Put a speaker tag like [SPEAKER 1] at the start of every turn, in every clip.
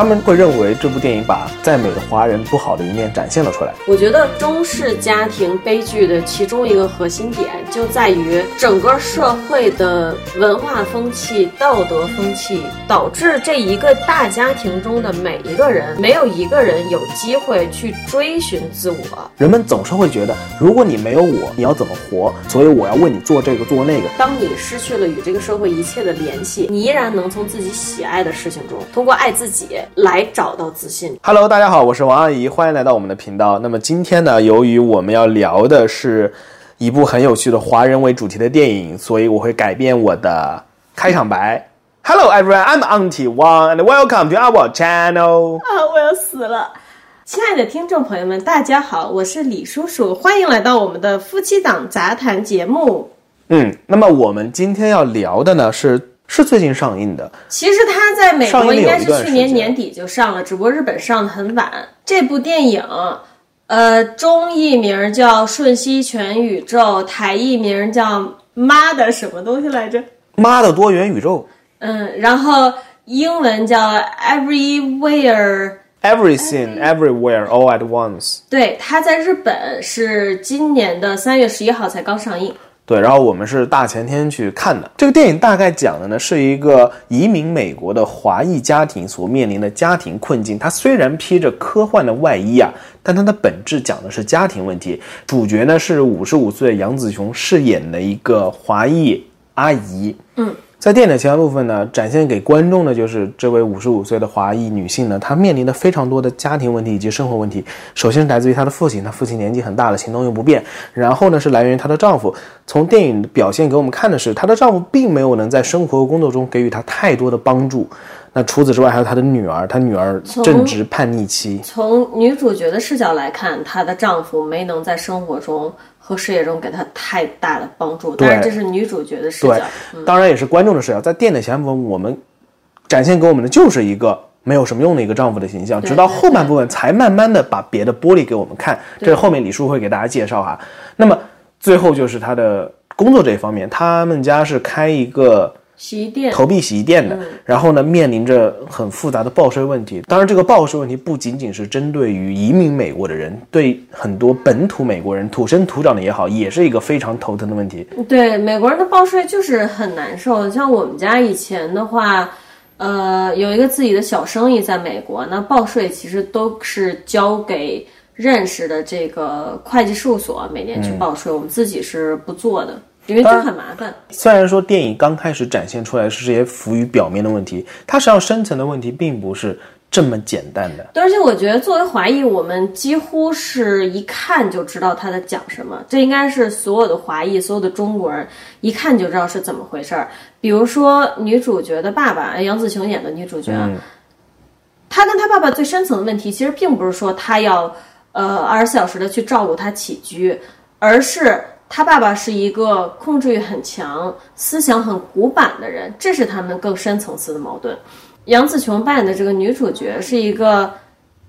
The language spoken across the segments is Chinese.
[SPEAKER 1] 他们会认为这部电影把在美的华人不好的一面展现了出来。
[SPEAKER 2] 我觉得中式家庭悲剧的其中一个核心点就在于整个社会的文化风气、道德风气，导致这一个大家庭中的每一个人，没有一个人有机会去追寻自我。
[SPEAKER 1] 人们总是会觉得，如果你没有我，你要怎么活？所以我要为你做这个做那个。
[SPEAKER 2] 当你失去了与这个社会一切的联系，你依然能从自己喜爱的事情中，通过爱自己来找到自信。
[SPEAKER 1] Hello，大家好，我是王阿姨，欢迎来到我们的频道。那么今天呢，由于我们要聊的是一部很有趣的华人为主题的电影，所以我会改变我的开场白。Hello everyone, I'm Auntie Wang and welcome to our channel.
[SPEAKER 2] 啊，我要死了！亲爱的听众朋友们，大家好，我是李叔叔，欢迎来到我们的夫妻档杂谈节目。
[SPEAKER 1] 嗯，那么我们今天要聊的呢是是最近上映的，
[SPEAKER 2] 其实它在美国应该是去年年底就上了，只不过日本上的很晚。这部电影，呃，中译名叫《瞬息全宇宙》，台译名叫妈的什么东西来着？
[SPEAKER 1] 妈的多元宇宙
[SPEAKER 2] 嗯，然后英文叫 Everywhere。
[SPEAKER 1] ，Everything Everywhere All at Once。
[SPEAKER 2] 对，它在日本是今年的三月十一号才刚上映。
[SPEAKER 1] 对，然后我们是大前天去看的。这个电影大概讲的呢是一个移民美国的华裔家庭所面临的家庭困境。它虽然披着科幻的外衣啊，但它的本质讲的是家庭问题。主角呢是五十五岁杨紫琼饰演的一个华裔阿姨。
[SPEAKER 2] 嗯。
[SPEAKER 1] 在电影的前半部分呢，展现给观众的就是这位五十五岁的华裔女性呢，她面临的非常多的家庭问题以及生活问题。首先是来自于她的父亲，她父亲年纪很大了，行动又不便。然后呢是来源于她的丈夫。从电影的表现给我们看的是，她的丈夫并没有能在生活和工作中给予她太多的帮助。那除此之外，还有她的女儿，她女儿正值叛逆期。
[SPEAKER 2] 从女主角的视角来看，她的丈夫没能在生活中和事业中给她太大的帮助，当然这是女主角的视角
[SPEAKER 1] 对。，当然也是观众的视角。在电影的前半部分，我们展现给我们的就是一个没有什么用的一个丈夫的形象，直到后半部分才慢慢的把别的玻璃给我们看。这是后面李叔会给大家介绍哈。那么最后就是他的工作这一方面，他们家是开一个
[SPEAKER 2] 洗衣店，
[SPEAKER 1] 投币洗衣店的，然后呢，面临着很复杂的报税问题。当然，这个报税问题不仅仅是针对于移民美国的人，对很多本土美国人土生土长的也好，也是一个非常头疼的问题。
[SPEAKER 2] 对美国人的报税就是很难受。像我们家以前的话，呃，有一个自己的小生意在美国，那报税其实都是交给认识的这个会计事务所每年去报税，我们自己是不做的，因为这很麻烦。
[SPEAKER 1] 虽然说电影刚开始展现出来是这些浮于表面的问题，它实际上深层的问题并不是这么简单的。
[SPEAKER 2] 对，而且我觉得作为华裔，我们几乎是一看就知道他在讲什么。这应该是所有的华裔、所有的中国人一看就知道是怎么回事儿。比如说女主角的爸爸，杨紫琼演的女主角，啊，她跟她爸爸最深层的问题，其实并不是说她要呃二十四小时的去照顾她起居，而是她爸爸是一个控制欲很强、思想很古板的人，这是他们更深层次的矛盾。杨紫琼扮演的这个女主角是一个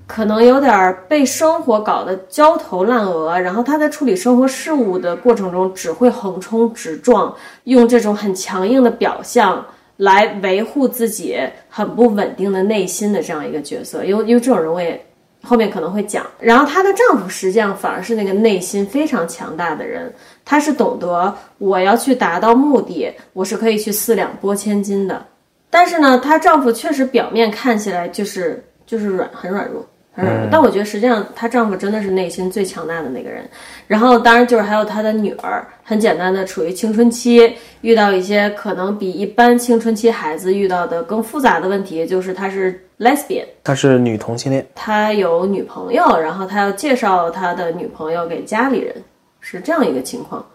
[SPEAKER 2] 可能有点被生活搞得焦头烂额，然后她在处理生活事务的过程中只会横冲直撞，用这种很强硬的表象来维护自己很不稳定的内心的这样一个角色。因为因为这种人我也后面可能会讲。然后她的丈夫实际上反而是那个内心非常强大的人，他是懂得我要去达到目的，我是可以去四两拨千斤的。但是呢，她丈夫确实表面看起来就是就是软，很软弱，很软弱。但我觉得实际上她丈夫真的是内心最强大的那个人。然后当然就是还有她的女儿，很简单的处于青春期，遇到一些可能比一般青春期孩子遇到的更复杂的问题，就是她是 lesbian，
[SPEAKER 1] 她是女同性恋，
[SPEAKER 2] 她有女朋友，然后她要介绍她的女朋友给家里人，是这样一个情况。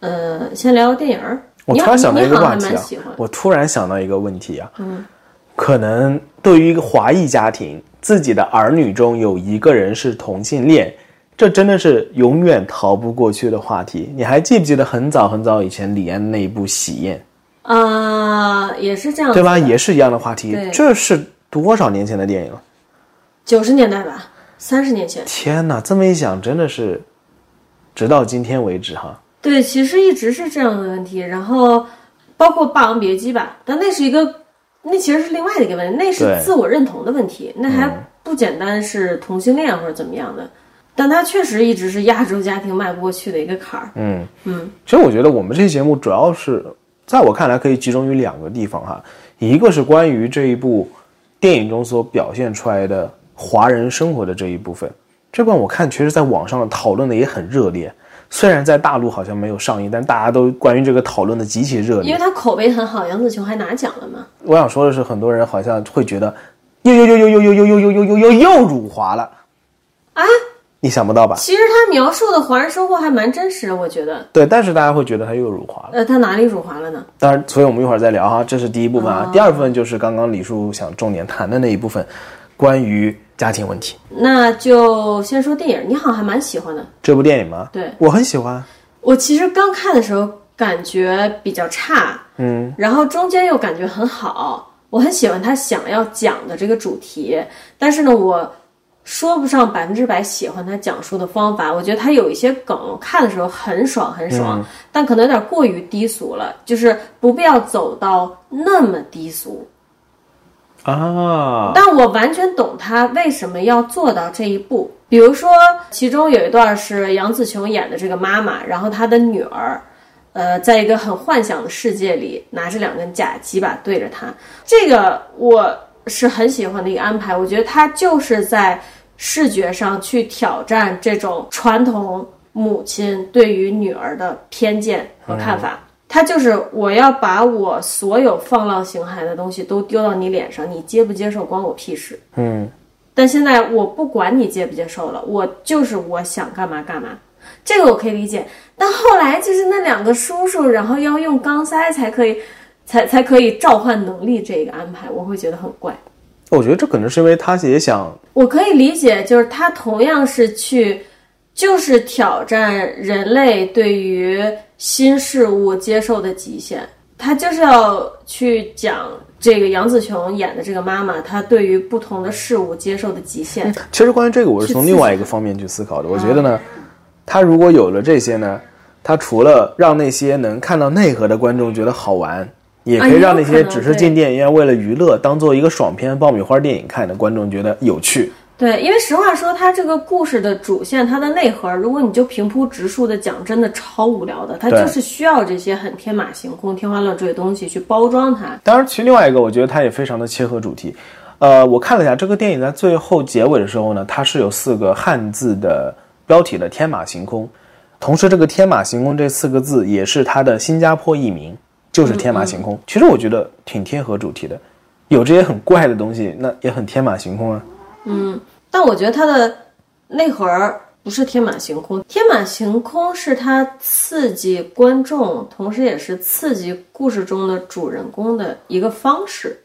[SPEAKER 2] 呃，先聊聊电影儿。
[SPEAKER 1] 我突然想到一个话题啊我突然想到一个问题啊，嗯，可能对于一个华裔家庭，自己的儿女中有一个人是同性恋，这真的是永远逃不过去的话题。你还记不记得很早很早以前李安那一部《喜宴》？
[SPEAKER 2] 啊、也是这样，
[SPEAKER 1] 对吧？也是一样的话题。这是多少年前的电影了？
[SPEAKER 2] 九十年代吧，三十年前。
[SPEAKER 1] 天哪，这么一想，真的是，直到今天为止哈。
[SPEAKER 2] 对，其实一直是这样的问题。然后包括《霸王别姬》吧，但那是一个那其实是另外的一个问题，那是自我认同的问题，那还不简单是同性恋或者怎么样的。但它确实一直是亚洲家庭迈不过去的一个坎儿。
[SPEAKER 1] 嗯嗯，其实我觉得我们这期节目主要是，在我看来可以集中于两个地方哈，一个是关于这一部电影中所表现出来的华人生活的这一部分，这段我看其实在网上讨论的也很热烈，虽然在大陆好像没有上映，但大家都关于这个讨论的极其热烈。
[SPEAKER 2] 因为它口碑很好，杨紫琼还拿奖了嘛。
[SPEAKER 1] 我想说的是，很多人好像会觉得又又又又又又又又又又又又又辱华了
[SPEAKER 2] 啊！
[SPEAKER 1] 你想不到吧？
[SPEAKER 2] 其实他描述的华人生活还蛮真实的，我觉得。
[SPEAKER 1] 对，但是大家会觉得他又辱华了。
[SPEAKER 2] 呃，他哪里辱华了呢？
[SPEAKER 1] 当然，所以我们一会儿再聊哈，这是第一部分啊。第二部分就是刚刚李叔想重点谈的那一部分，关于家庭问题。
[SPEAKER 2] 那就先说电影，你好像还蛮喜欢的。
[SPEAKER 1] 这部电影吗？
[SPEAKER 2] 对
[SPEAKER 1] 我很喜欢。
[SPEAKER 2] 我其实刚看的时候感觉比较差，
[SPEAKER 1] 嗯，
[SPEAKER 2] 然后中间又感觉很好，我很喜欢他想要讲的这个主题，但是呢，我说不上百分之百喜欢他讲述的方法。我觉得他有一些梗，看的时候很爽很爽，但可能有点过于低俗了，就是不必要走到那么低俗。
[SPEAKER 1] 啊，
[SPEAKER 2] 但我完全懂他为什么要做到这一步。比如说，其中有一段是杨紫琼演的这个妈妈，然后她的女儿，呃，在一个很幻想的世界里，拿着两根假鸡巴对着她。这个我是很喜欢的一个安排，我觉得他就是在视觉上去挑战这种传统母亲对于女儿的偏见和看法。他就是我要把我所有放浪形骸的东西都丢到你脸上，你接不接受关我屁事。
[SPEAKER 1] 嗯，
[SPEAKER 2] 但现在我不管你接不接受了，我就是我想干嘛干嘛，这个我可以理解。但后来就是那两个叔叔，然后要用钢塞才可以，才才可以召唤能力这个安排，我会觉得很怪。
[SPEAKER 1] 我觉得这可能是因为他也想，
[SPEAKER 2] 我可以理解，就是他同样是去，就是挑战人类对于新事物接受的极限。他就是要去讲这个杨紫琼演的这个妈妈，她对于不同的事物接受的极限。
[SPEAKER 1] 其实关于这个，我是从另外一个方面去思考的。我觉得呢，他如果有了这些呢，他除了让那些能看到内核的观众觉得好玩，也可以让那些只是进电影院为了娱乐、当做一个爽片、爆米花电影看的观众觉得有趣。
[SPEAKER 2] 对，因为实话说，它这个故事的主线，它的内核，如果你就平铺直述的讲，真的超无聊的。它就是需要这些很天马行空、天花乱坠的东西去包装它。
[SPEAKER 1] 当然，其实另外一个，我觉得它也非常的切合主题。呃，我看了一下这个电影在最后结尾的时候呢，它是有四个汉字的标题的“天马行空”，同时这个“天马行空”这四个字也是它的新加坡译名，就是“天马行空”其实我觉得挺贴合主题的，有这些很怪的东西，那也很天马行空啊。
[SPEAKER 2] 但我觉得它的内核不是天马行空，天马行空是它刺激观众，同时也是刺激故事中的主人公的一个方式，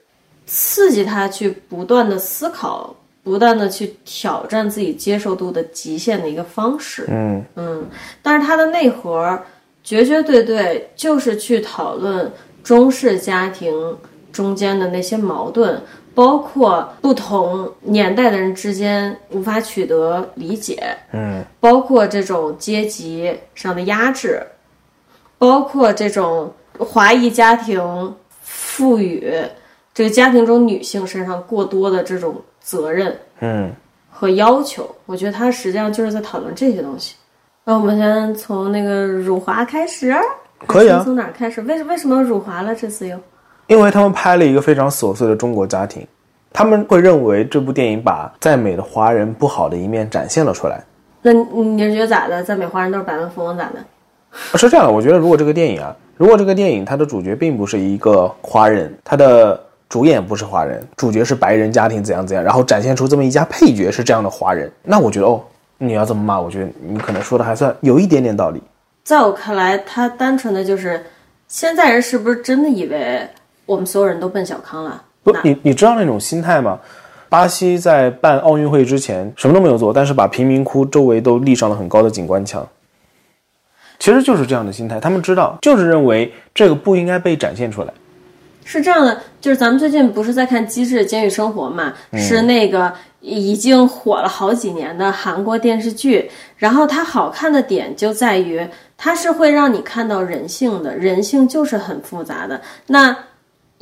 [SPEAKER 2] 刺激他去不断的思考，不断的去挑战自己接受度的极限的一个方式。
[SPEAKER 1] 嗯
[SPEAKER 2] 嗯，但是它的内核绝绝对对就是去讨论中式家庭中间的那些矛盾，包括不同年代的人之间无法取得理解，
[SPEAKER 1] 嗯
[SPEAKER 2] 包括这种阶级上的压制，包括这种华裔家庭赋予这个家庭中女性身上过多的这种责任。
[SPEAKER 1] 嗯，
[SPEAKER 2] 和要求，我觉得他实际上就是在讨论这些东西。那我们先从那个辱华开始，
[SPEAKER 1] 可以啊
[SPEAKER 2] 先从哪儿开始？为什为什么辱华了？这次又
[SPEAKER 1] 因为他们拍了一个非常琐碎的中国家庭，他们会认为这部电影把在美的华人不好的一面展现了出来。
[SPEAKER 2] 那你你是觉得咋的？在美华人都是百万富翁咋的？
[SPEAKER 1] 是这样的，我觉得如果这个电影啊，如果这个电影它的主角并不是一个华人，它的主演不是华人，主角是白人家庭怎样怎样，然后展现出这么一家配角是这样的华人，那我觉得哦，你要这么骂，我觉得你可能说的还算有一点点道理。
[SPEAKER 2] 在我看来，他单纯的就是现在人是不是真的以为我们所有人都奔小康了？
[SPEAKER 1] 不，你你知道那种心态吗？巴西在办奥运会之前什么都没有做，但是把贫民窟周围都立上了很高的景观墙。其实就是这样的心态，他们知道，就是认为这个不应该被展现出来。
[SPEAKER 2] 是这样的，就是咱们最近不是在看《机智监狱生活》嘛，是那个已经火了好几年的韩国电视剧。然后它好看的点就在于，它是会让你看到人性的，人性就是很复杂的。那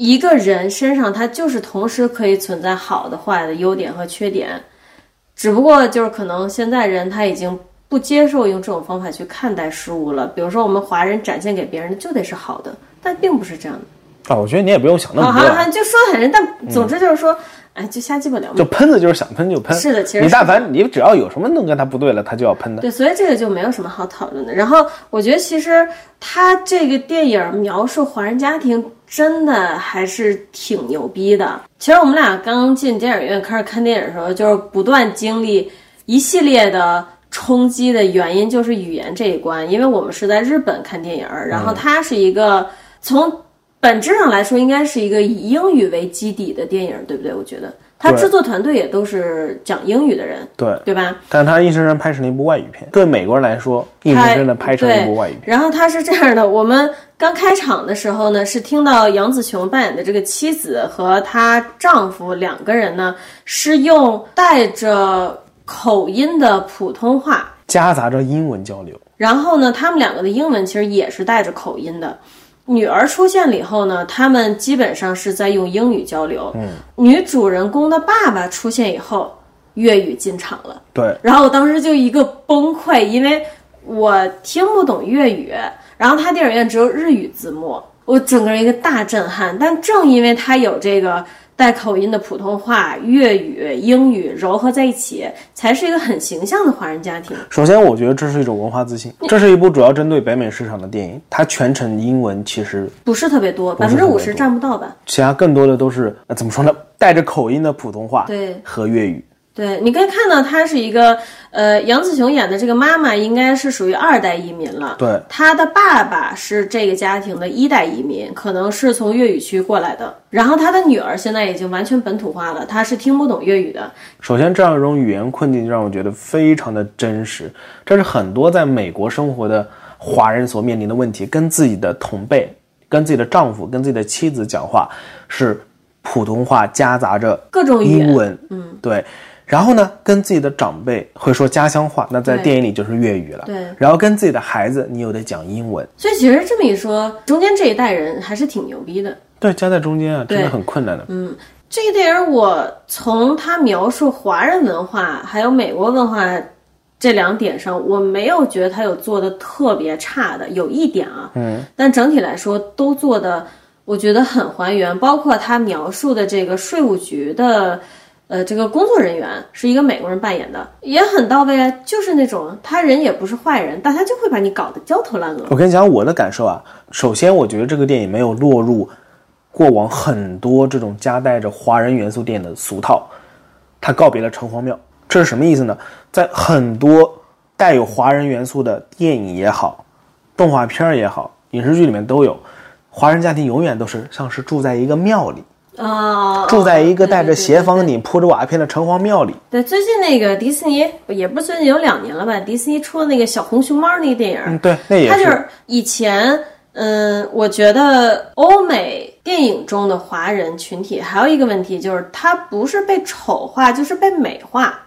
[SPEAKER 2] 一个人身上他就是同时可以存在好的、坏的、优点和缺点，只不过就是可能现在人他已经不接受用这种方法去看待事物了。比如说我们华人展现给别人的就得是好的，但并不是这样的。
[SPEAKER 1] 啊，我觉得你也不用想那么多啊，
[SPEAKER 2] 好好，就说的很认，但总之就是说，哎，就瞎鸡巴聊嘛。
[SPEAKER 1] 就喷子就是想喷就喷。
[SPEAKER 2] 是的其实
[SPEAKER 1] 你但凡你只要有什么能跟他不对了，他就要喷的。
[SPEAKER 2] 对，所以这个就没有什么好讨论的。然后我觉得其实他这个电影描述华人家庭真的还是挺牛逼的。其实我们俩刚进电影院开始看电影的时候，就是不断经历一系列的。冲击的原因就是语言这一关，因为我们是在日本看电影儿，然后它是一个从本质上来说应该是一个以英语为基底的电影，对不对？我觉得它制作团队也都是讲英语的人，
[SPEAKER 1] 对，
[SPEAKER 2] 对吧？
[SPEAKER 1] 但他硬生生拍成了一部外语片，对美国人来说，硬生生的拍成了一部外语片。
[SPEAKER 2] 然后他是这样的，我们刚开场的时候呢，是听到杨紫琼扮演的这个妻子和她丈夫两个人呢，是用带着口音的普通话，
[SPEAKER 1] 夹杂着英文交流，
[SPEAKER 2] 然后呢，他们两个的英文其实也是带着口音的。女儿出现了以后呢，他们基本上是在用英语交流。嗯，女主人公的爸爸出现以后，粤语进场了。
[SPEAKER 1] 对，
[SPEAKER 2] 然后我当时就一个崩溃，因为我听不懂粤语，然后他电影院只有日语字幕，我整个人一个大震撼。但正因为他有这个带口音的普通话、粤语、英语糅合在一起，才是一个很形象的华人家庭。
[SPEAKER 1] 首先我觉得这是一种文化自信，这是一部主要针对北美市场的电影，它全程英文，其实
[SPEAKER 2] 不是特别多，百分之五十占不到吧？
[SPEAKER 1] 其他更多的都是、呃、怎么说呢？带着口音的普通话
[SPEAKER 2] 对
[SPEAKER 1] 和粤语。
[SPEAKER 2] 对，你可以看到，她是一个，呃，杨紫琼演的这个妈妈应该是属于二代移民了。
[SPEAKER 1] 对，
[SPEAKER 2] 她的爸爸是这个家庭的一代移民，可能是从粤语区过来的。然后她的女儿现在已经完全本土化了，她是听不懂粤语的。
[SPEAKER 1] 首先，这样一种语言困境就让我觉得非常的真实，这是很多在美国生活的华人所面临的问题。跟自己的同辈、跟自己的丈夫、跟自己的妻子讲话是普通话夹杂着
[SPEAKER 2] 各种
[SPEAKER 1] 英文，嗯，对。然后呢，跟自己的长辈会说家乡话，那在电影里就是粤语了。
[SPEAKER 2] 对
[SPEAKER 1] 然后跟自己的孩子，你又得讲英文，
[SPEAKER 2] 所以其实这么一说，中间这一代人还是挺牛逼的。
[SPEAKER 1] 对，夹在中间啊，真的很困难的。
[SPEAKER 2] 嗯这一代人我从他描述华人文化还有美国文化这两点上，我没有觉得他有做的特别差的，有一点啊，嗯，但整体来说都做的我觉得很还原，包括他描述的这个税务局的。呃，这个工作人员是一个美国人扮演的，也很到位啊，就是那种他人也不是坏人，但他就会把你搞得焦头烂额。
[SPEAKER 1] 我跟你讲我的感受啊，首先我觉得这个电影没有落入过往很多这种夹带着华人元素电影的俗套，它告别了城隍庙，这是什么意思呢？在很多带有华人元素的电影也好，动画片也好，影视剧里面都有，华人家庭永远都是像是住在一个庙里，
[SPEAKER 2] 啊、
[SPEAKER 1] 住在一个带着斜方顶、铺着瓦片的城隍庙里。
[SPEAKER 2] 对，最近那个迪士尼也不是最近有两年了吧？迪士尼出的那个小红熊猫那个电影，
[SPEAKER 1] 嗯，对，那也是
[SPEAKER 2] 它就是以前，嗯，我觉得欧美电影中的华人群体还有一个问题就是，它不是被丑化，就是被美化。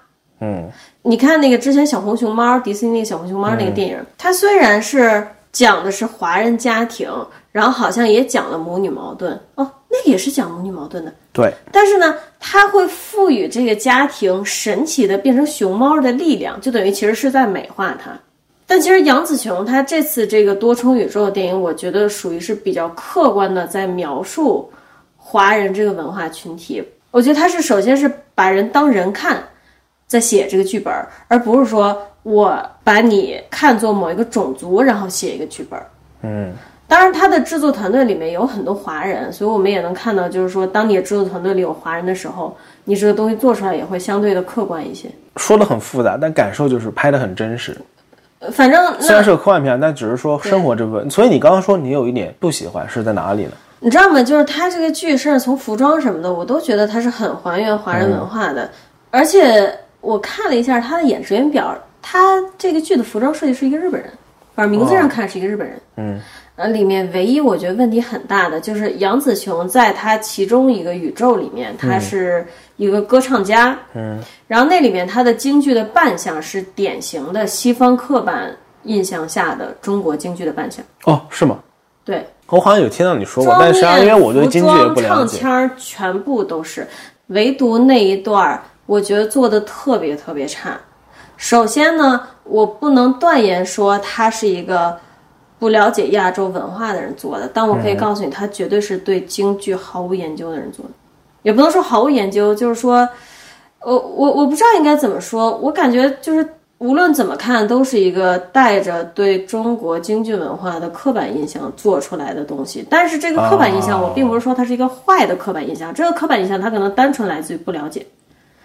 [SPEAKER 1] 嗯，
[SPEAKER 2] 你看那个之前小红熊猫，迪士尼那个小红熊猫那个电影，它虽然是讲的是华人家庭，然后好像也讲了母女矛盾哦，那也是讲母女矛盾的。
[SPEAKER 1] 对，
[SPEAKER 2] 但是呢，它会赋予这个家庭神奇的变成熊猫的力量，就等于其实是在美化它。但其实杨紫琼她这次这个多重宇宙的电影，我觉得属于是比较客观的在描述华人这个文化群体。我觉得他是首先是把人当人看，在写这个剧本，而不是说我把你看作某一个种族，然后写一个剧本。
[SPEAKER 1] 嗯，
[SPEAKER 2] 当然，他的制作团队里面有很多华人，所以我们也能看到，就是说，当你的制作团队里有华人的时候，你这个东西做出来也会相对的客观一些。
[SPEAKER 1] 说的很复杂，但感受就是拍的很真实。
[SPEAKER 2] 呃反正
[SPEAKER 1] 虽然是个科幻片，但只是说生活这部分。所以你刚刚说你有一点不喜欢是在哪里呢？
[SPEAKER 2] 你知道吗？就是他这个剧，甚至从服装什么的，我都觉得他是很还原华人文化的。而且我看了一下他的演职员表，他这个剧的服装设计是一个日本人，反正名字上看是一个日本人。
[SPEAKER 1] 嗯，
[SPEAKER 2] 呃，里面唯一我觉得问题很大的就是杨紫琼在她其中一个宇宙里面，她是一个歌唱家，嗯，然后那里面她的京剧的扮相是典型的西方刻板印象下的中国京剧的扮相，
[SPEAKER 1] 哦，是吗？
[SPEAKER 2] 对，
[SPEAKER 1] 我好像有听到你说过，但实际上因为、我对京剧也、不了解。
[SPEAKER 2] 唱腔儿全部都是，唯独那一段儿，我觉得做的特别特别差。首先呢，我不能断言说他是一个不了解亚洲文化的人做的，但我可以告诉你，他绝对是对京剧毫无研究的人做的，也不能说毫无研究，就是说，我我我不知道应该怎么说，我感觉就是无论怎么看，都是一个带着对中国京剧文化的刻板印象做出来的东西。但是这个刻板印象，
[SPEAKER 1] 哦
[SPEAKER 2] 我并不是说它是一个坏的刻板印象，这个刻板印象它可能单纯来自于不了解，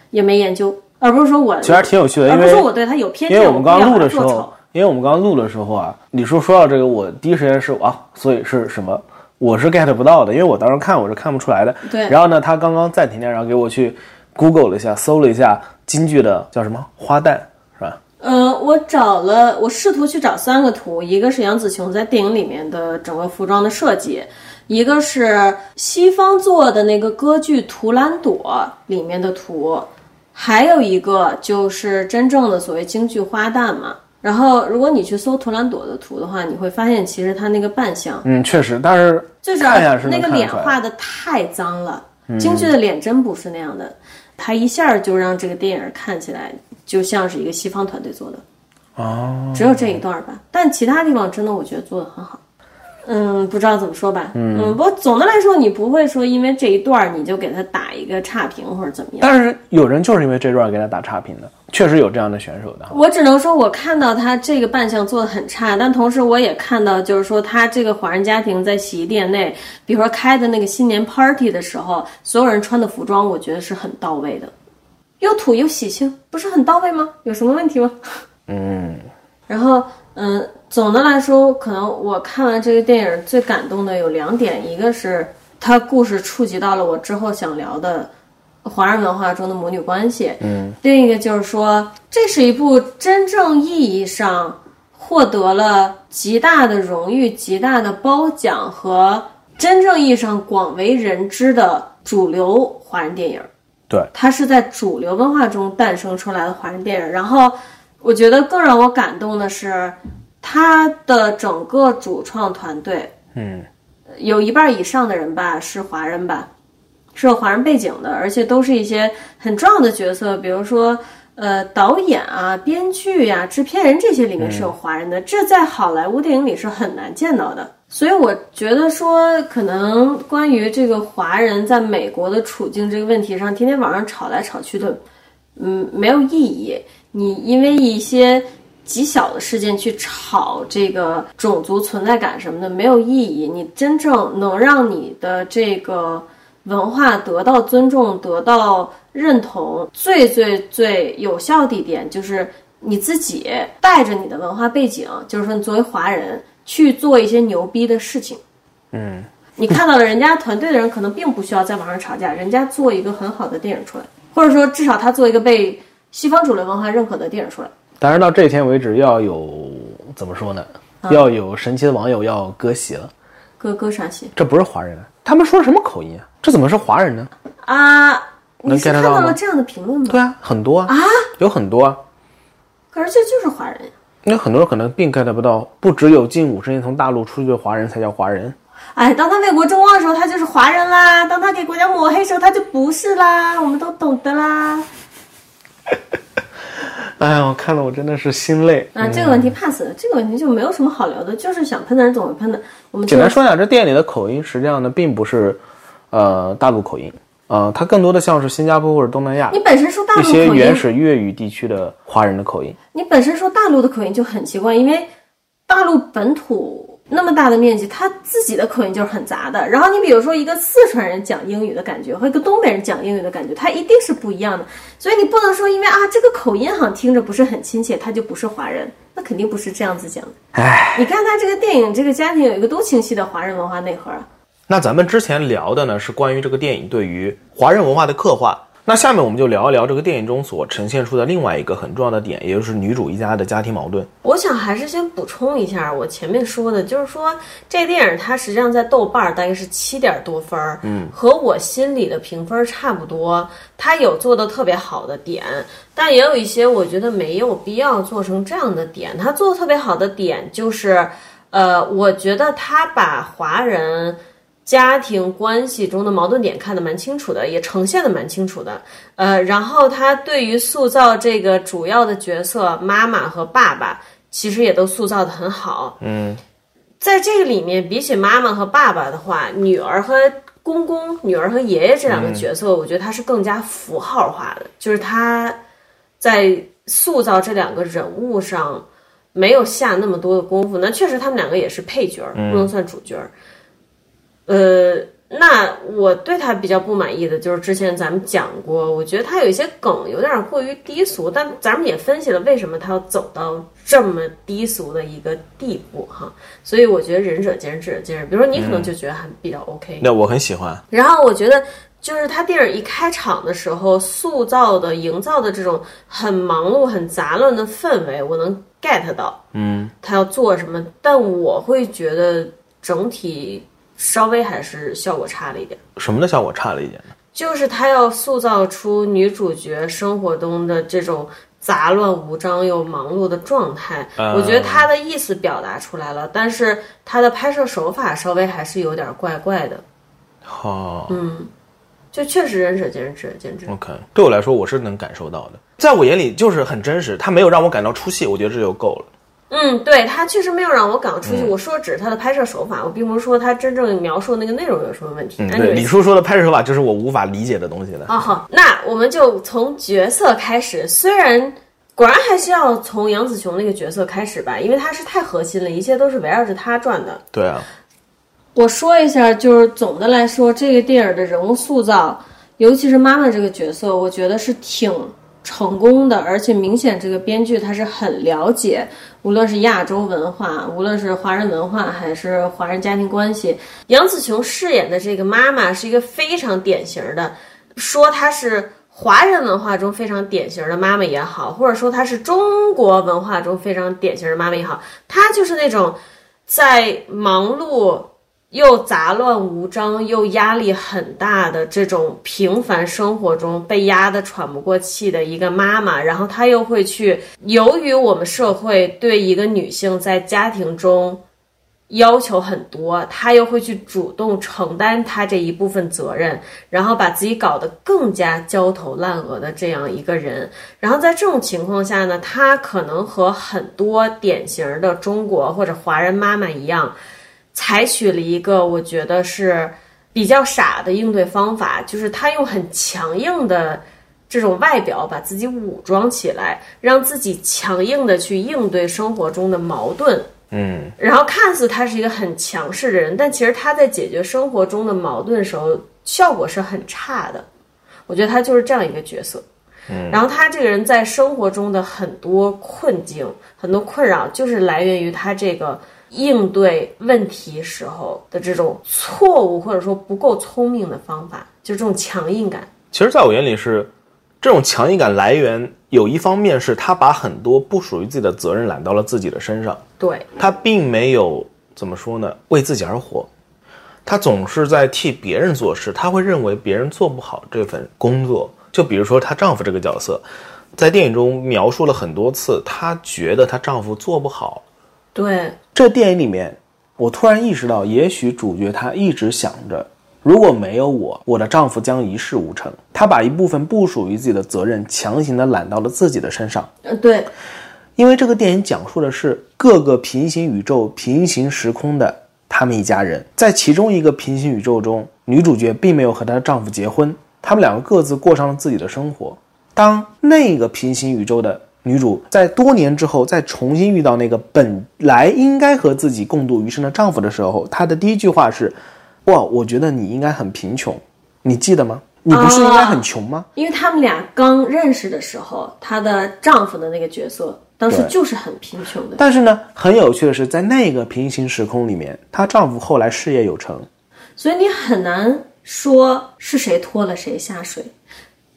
[SPEAKER 2] 也没研究，而不是说我，
[SPEAKER 1] 其实挺有趣的，
[SPEAKER 2] 而不是说我对他有偏见，
[SPEAKER 1] 因为我们刚刚录的时候因为我们刚刚录的时候啊，李叔说到这个，我第一时间是啊，所以是什么？我是 get 不到的，因为我当时看我是看不出来的。
[SPEAKER 2] 对
[SPEAKER 1] 然后呢，他刚刚暂停键，然后给我去 Google 了一下，搜了一下京剧的叫什么花旦，是吧？
[SPEAKER 2] 呃，我找了，我试图去找三个图，一个是杨紫琼在电影里面的整个服装的设计，一个是西方做的那个歌剧《图兰朵》里面的图，还有一个就是真正的所谓京剧花旦嘛。然后，如果你去搜图兰朵的图的话，你会发现其实它那个扮相，
[SPEAKER 1] 嗯，确实，但是
[SPEAKER 2] 最主
[SPEAKER 1] 看一下是
[SPEAKER 2] 那个脸画的太脏了，京剧的脸真不是那样的，他一下就让这个电影看起来就像是一个西方团队做的。
[SPEAKER 1] 哦，
[SPEAKER 2] 只有这一段吧，但其他地方真的我觉得做的很好。嗯，不知道怎么说吧。嗯，不过总的来说，你不会说因为这一段你就给他打一个差评或者怎么样。
[SPEAKER 1] 但是有人就是因为这段给他打差评的，确实有这样的选手的。
[SPEAKER 2] 我只能说，我看到他这个扮相做的很差，但同时我也看到，就是说他这个华人家庭在洗衣店内，比如说开的那个新年 party 的时候，所有人穿的服装，我觉得是很到位的，又土又喜庆，不是很到位吗？有什么问题吗？
[SPEAKER 1] 嗯，
[SPEAKER 2] 然后，嗯，总的来说，可能我看完这个电影最感动的有两点，一个是它故事触及到了我之后想聊的华人文化中的母女关系，嗯，另一个就是说，这是一部真正意义上获得了极大的荣誉、极大的褒奖和真正意义上广为人知的主流华人电影。
[SPEAKER 1] 对，
[SPEAKER 2] 它是在主流文化中诞生出来的华人电影。然后，我觉得更让我感动的是，它的整个主创团队，
[SPEAKER 1] 嗯，
[SPEAKER 2] 有一半以上的人吧是华人吧，是有华人背景的，而且都是一些很重要的角色，比如说。呃，导演啊、编剧呀、制片人这些里面是有华人的，这在好莱坞电影里是很难见到的。所以我觉得说，可能关于这个华人在美国的处境这个问题上，天天网上吵来吵去的，嗯，没有意义。你因为一些极小的事件去吵这个种族存在感什么的，没有意义。你真正能让你的这个文化得到尊重、得到认同，最最最有效的一点就是你自己带着你的文化背景，就是说你作为华人去做一些牛逼的事情。
[SPEAKER 1] 嗯，
[SPEAKER 2] 你看到了人家团队的人可能并不需要在网上吵架，人家做一个很好的电影出来，或者说至少他做一个被西方主流文化认可的电影出来。
[SPEAKER 1] 当然到这一天为止，要有怎么说呢？要有神奇的网友要割席了。
[SPEAKER 2] 割割啥席
[SPEAKER 1] 这不是华人啊，他们说什么口音啊？这怎么是华人呢？
[SPEAKER 2] 啊？你看
[SPEAKER 1] 到
[SPEAKER 2] 了这样的评论吗？
[SPEAKER 1] 对啊，很多啊，有很多啊。
[SPEAKER 2] 可是这就是华人呀。
[SPEAKER 1] 因为很多人可能并 get 不到，不只有近五十年从大陆出去的华人才叫华人。
[SPEAKER 2] 哎，当他为国争光的时候，他就是华人啦；当他给国家抹黑的时候，他就不是啦。我们都懂的啦。
[SPEAKER 1] 哎呀，我看了我真的是心累。
[SPEAKER 2] 啊，这个问题 pass 了，这个问题就没有什么好聊的，就是想喷的人总会喷的。我们
[SPEAKER 1] 简单说一下，这电影里的口音实际上呢，并不是呃大陆口音，呃，它更多的像是新加坡或者东南亚
[SPEAKER 2] 你本身说大
[SPEAKER 1] 一些
[SPEAKER 2] 陆口音，
[SPEAKER 1] 原始粤语地区的华人的口音。
[SPEAKER 2] 你本身说大陆的口音就很奇怪，因为大陆本土那么大的面积，他自己的口音就是很杂的。然后你比如说一个四川人讲英语的感觉和一个东北人讲英语的感觉，它一定是不一样的。所以你不能说因为啊这个口音好像听着不是很亲切，他就不是华人，那肯定不是这样子讲的。
[SPEAKER 1] 唉，
[SPEAKER 2] 你看他这个电影，这个家庭有一个多清晰的华人文化内核啊。
[SPEAKER 1] 那咱们之前聊的呢是关于这个电影对于华人文化的刻画。那下面我们就聊一聊这个电影中所呈现出的另外一个很重要的点，也就是女主一家的家庭矛盾。
[SPEAKER 2] 我想还是先补充一下我前面说的，就是说这电影它实际上在豆瓣儿大概是七点多分儿，嗯，和我心里的评分差不多。它有做的特别好的点，但也有一些我觉得没有必要做成这样的点。它做的特别好的点就是。呃，我觉得它把华人家庭关系中的矛盾点看得蛮清楚的，也呈现的蛮清楚的。呃，然后他对于塑造这个主要的角色妈妈和爸爸，其实也都塑造的很好。
[SPEAKER 1] 嗯，
[SPEAKER 2] 在这个里面，比起妈妈和爸爸的话，女儿和公公、女儿和爷爷这两个角色，我觉得他是更加符号化的，就是他在塑造这两个人物上没有下那么多的功夫。那确实，他们两个也是配角，不能算主角儿。呃，那我对他比较不满意的就是之前咱们讲过，我觉得他有一些梗有点过于低俗，但咱们也分析了为什么他要走到这么低俗的一个地步哈。所以我觉得仁者见仁，智者见智。比如说你可能就觉得还比较 OK，、
[SPEAKER 1] 那我很喜欢。
[SPEAKER 2] 然后我觉得，就是他电影一开场的时候塑造的、营造的这种很忙碌、很杂乱的氛围，我能 get 到，
[SPEAKER 1] 嗯，
[SPEAKER 2] 他要做什么，但我会觉得整体稍微还是效果差了一点。
[SPEAKER 1] 什么的效果差了一点呢？
[SPEAKER 2] 就是他要塑造出女主角生活中的这种杂乱无章又忙碌的状态，
[SPEAKER 1] 嗯
[SPEAKER 2] 我觉得他的意思表达出来了，但是他的拍摄手法稍微还是有点怪怪的，
[SPEAKER 1] 好、
[SPEAKER 2] 就确实仁者见仁，智者见智。
[SPEAKER 1] o k 对我来说我是能感受到的，在我眼里就是很真实，他没有让我感到出戏，我觉得这就够了。
[SPEAKER 2] 嗯，对他确实没有让我感到出戏。我说只是他的拍摄手法，我并不是说他真正描述那个内容有什么问题。
[SPEAKER 1] 嗯对，李叔说的拍摄手法就是我无法理解的东西了。
[SPEAKER 2] 啊，好，那我们就从角色开始。虽然果然还是要从杨紫琼那个角色开始吧，因为她是太核心了，一切都是围绕着她转的。
[SPEAKER 1] 对啊，
[SPEAKER 2] 我说一下，就是总的来说，这个电影的人物塑造，尤其是妈妈这个角色，我觉得是挺成功的，而且明显这个编剧他是很了解，无论是亚洲文化，无论是华人文化，还是华人家庭关系。杨紫琼饰演的这个妈妈是一个非常典型的，说她是。华人文化中非常典型的妈妈也好，或者说她是中国文化中非常典型的妈妈也好，她就是那种在忙碌又杂乱无章又压力很大的这种平凡生活中被压得喘不过气的一个妈妈，然后她又会去，由于我们社会对一个女性在家庭中要求很多，她又会去主动承担她这一部分责任，然后把自己搞得更加焦头烂额的这样一个人。然后在这种情况下呢，她可能和很多典型的中国或者华人妈妈一样。采取了一个我觉得是比较傻的应对方法，就是他用很强硬的这种外表把自己武装起来，让自己强硬的去应对生活中的矛盾。
[SPEAKER 1] 嗯，
[SPEAKER 2] 然后看似他是一个很强势的人，但其实他在解决生活中的矛盾的时候，效果是很差的。我觉得他就是这样一个角色。嗯，然后他这个人在生活中的很多困境、很多困扰，就是来源于他这个应对问题时候的这种错误或者说不够聪明的方法，就这种强硬感。
[SPEAKER 1] 其实在我眼里是这种强硬感来源有一方面是他把很多不属于自己的责任揽到了自己的身上，
[SPEAKER 2] 对，
[SPEAKER 1] 他并没有怎么说呢，为自己而活，他总是在替别人做事，他会认为别人做不好这份工作。就比如说她丈夫这个角色，在电影中描述了很多次，她觉得她丈夫做不好。
[SPEAKER 2] 对，
[SPEAKER 1] 这电影里面，我突然意识到，也许主角她一直想着，如果没有我，我的丈夫将一事无成。她把一部分不属于自己的责任强行的揽到了自己的身上。
[SPEAKER 2] 呃，对，
[SPEAKER 1] 因为这个电影讲述的是各个平行宇宙、平行时空的他们一家人，在其中一个平行宇宙中，女主角并没有和她的丈夫结婚，他们两个各自过上了自己的生活。当那个平行宇宙的女主在多年之后再重新遇到那个本来应该和自己共度余生的丈夫的时候，她的第一句话是：“哇，我觉得你应该很贫穷，你记得吗？你不是应该很穷吗？”
[SPEAKER 2] 因为他们俩刚认识的时候，她的丈夫的那个角色当时就是很贫穷的。
[SPEAKER 1] 但是呢，很有趣的是，在那个平行时空里面，她丈夫后来事业有成，
[SPEAKER 2] 所以你很难说是谁拖了谁下水。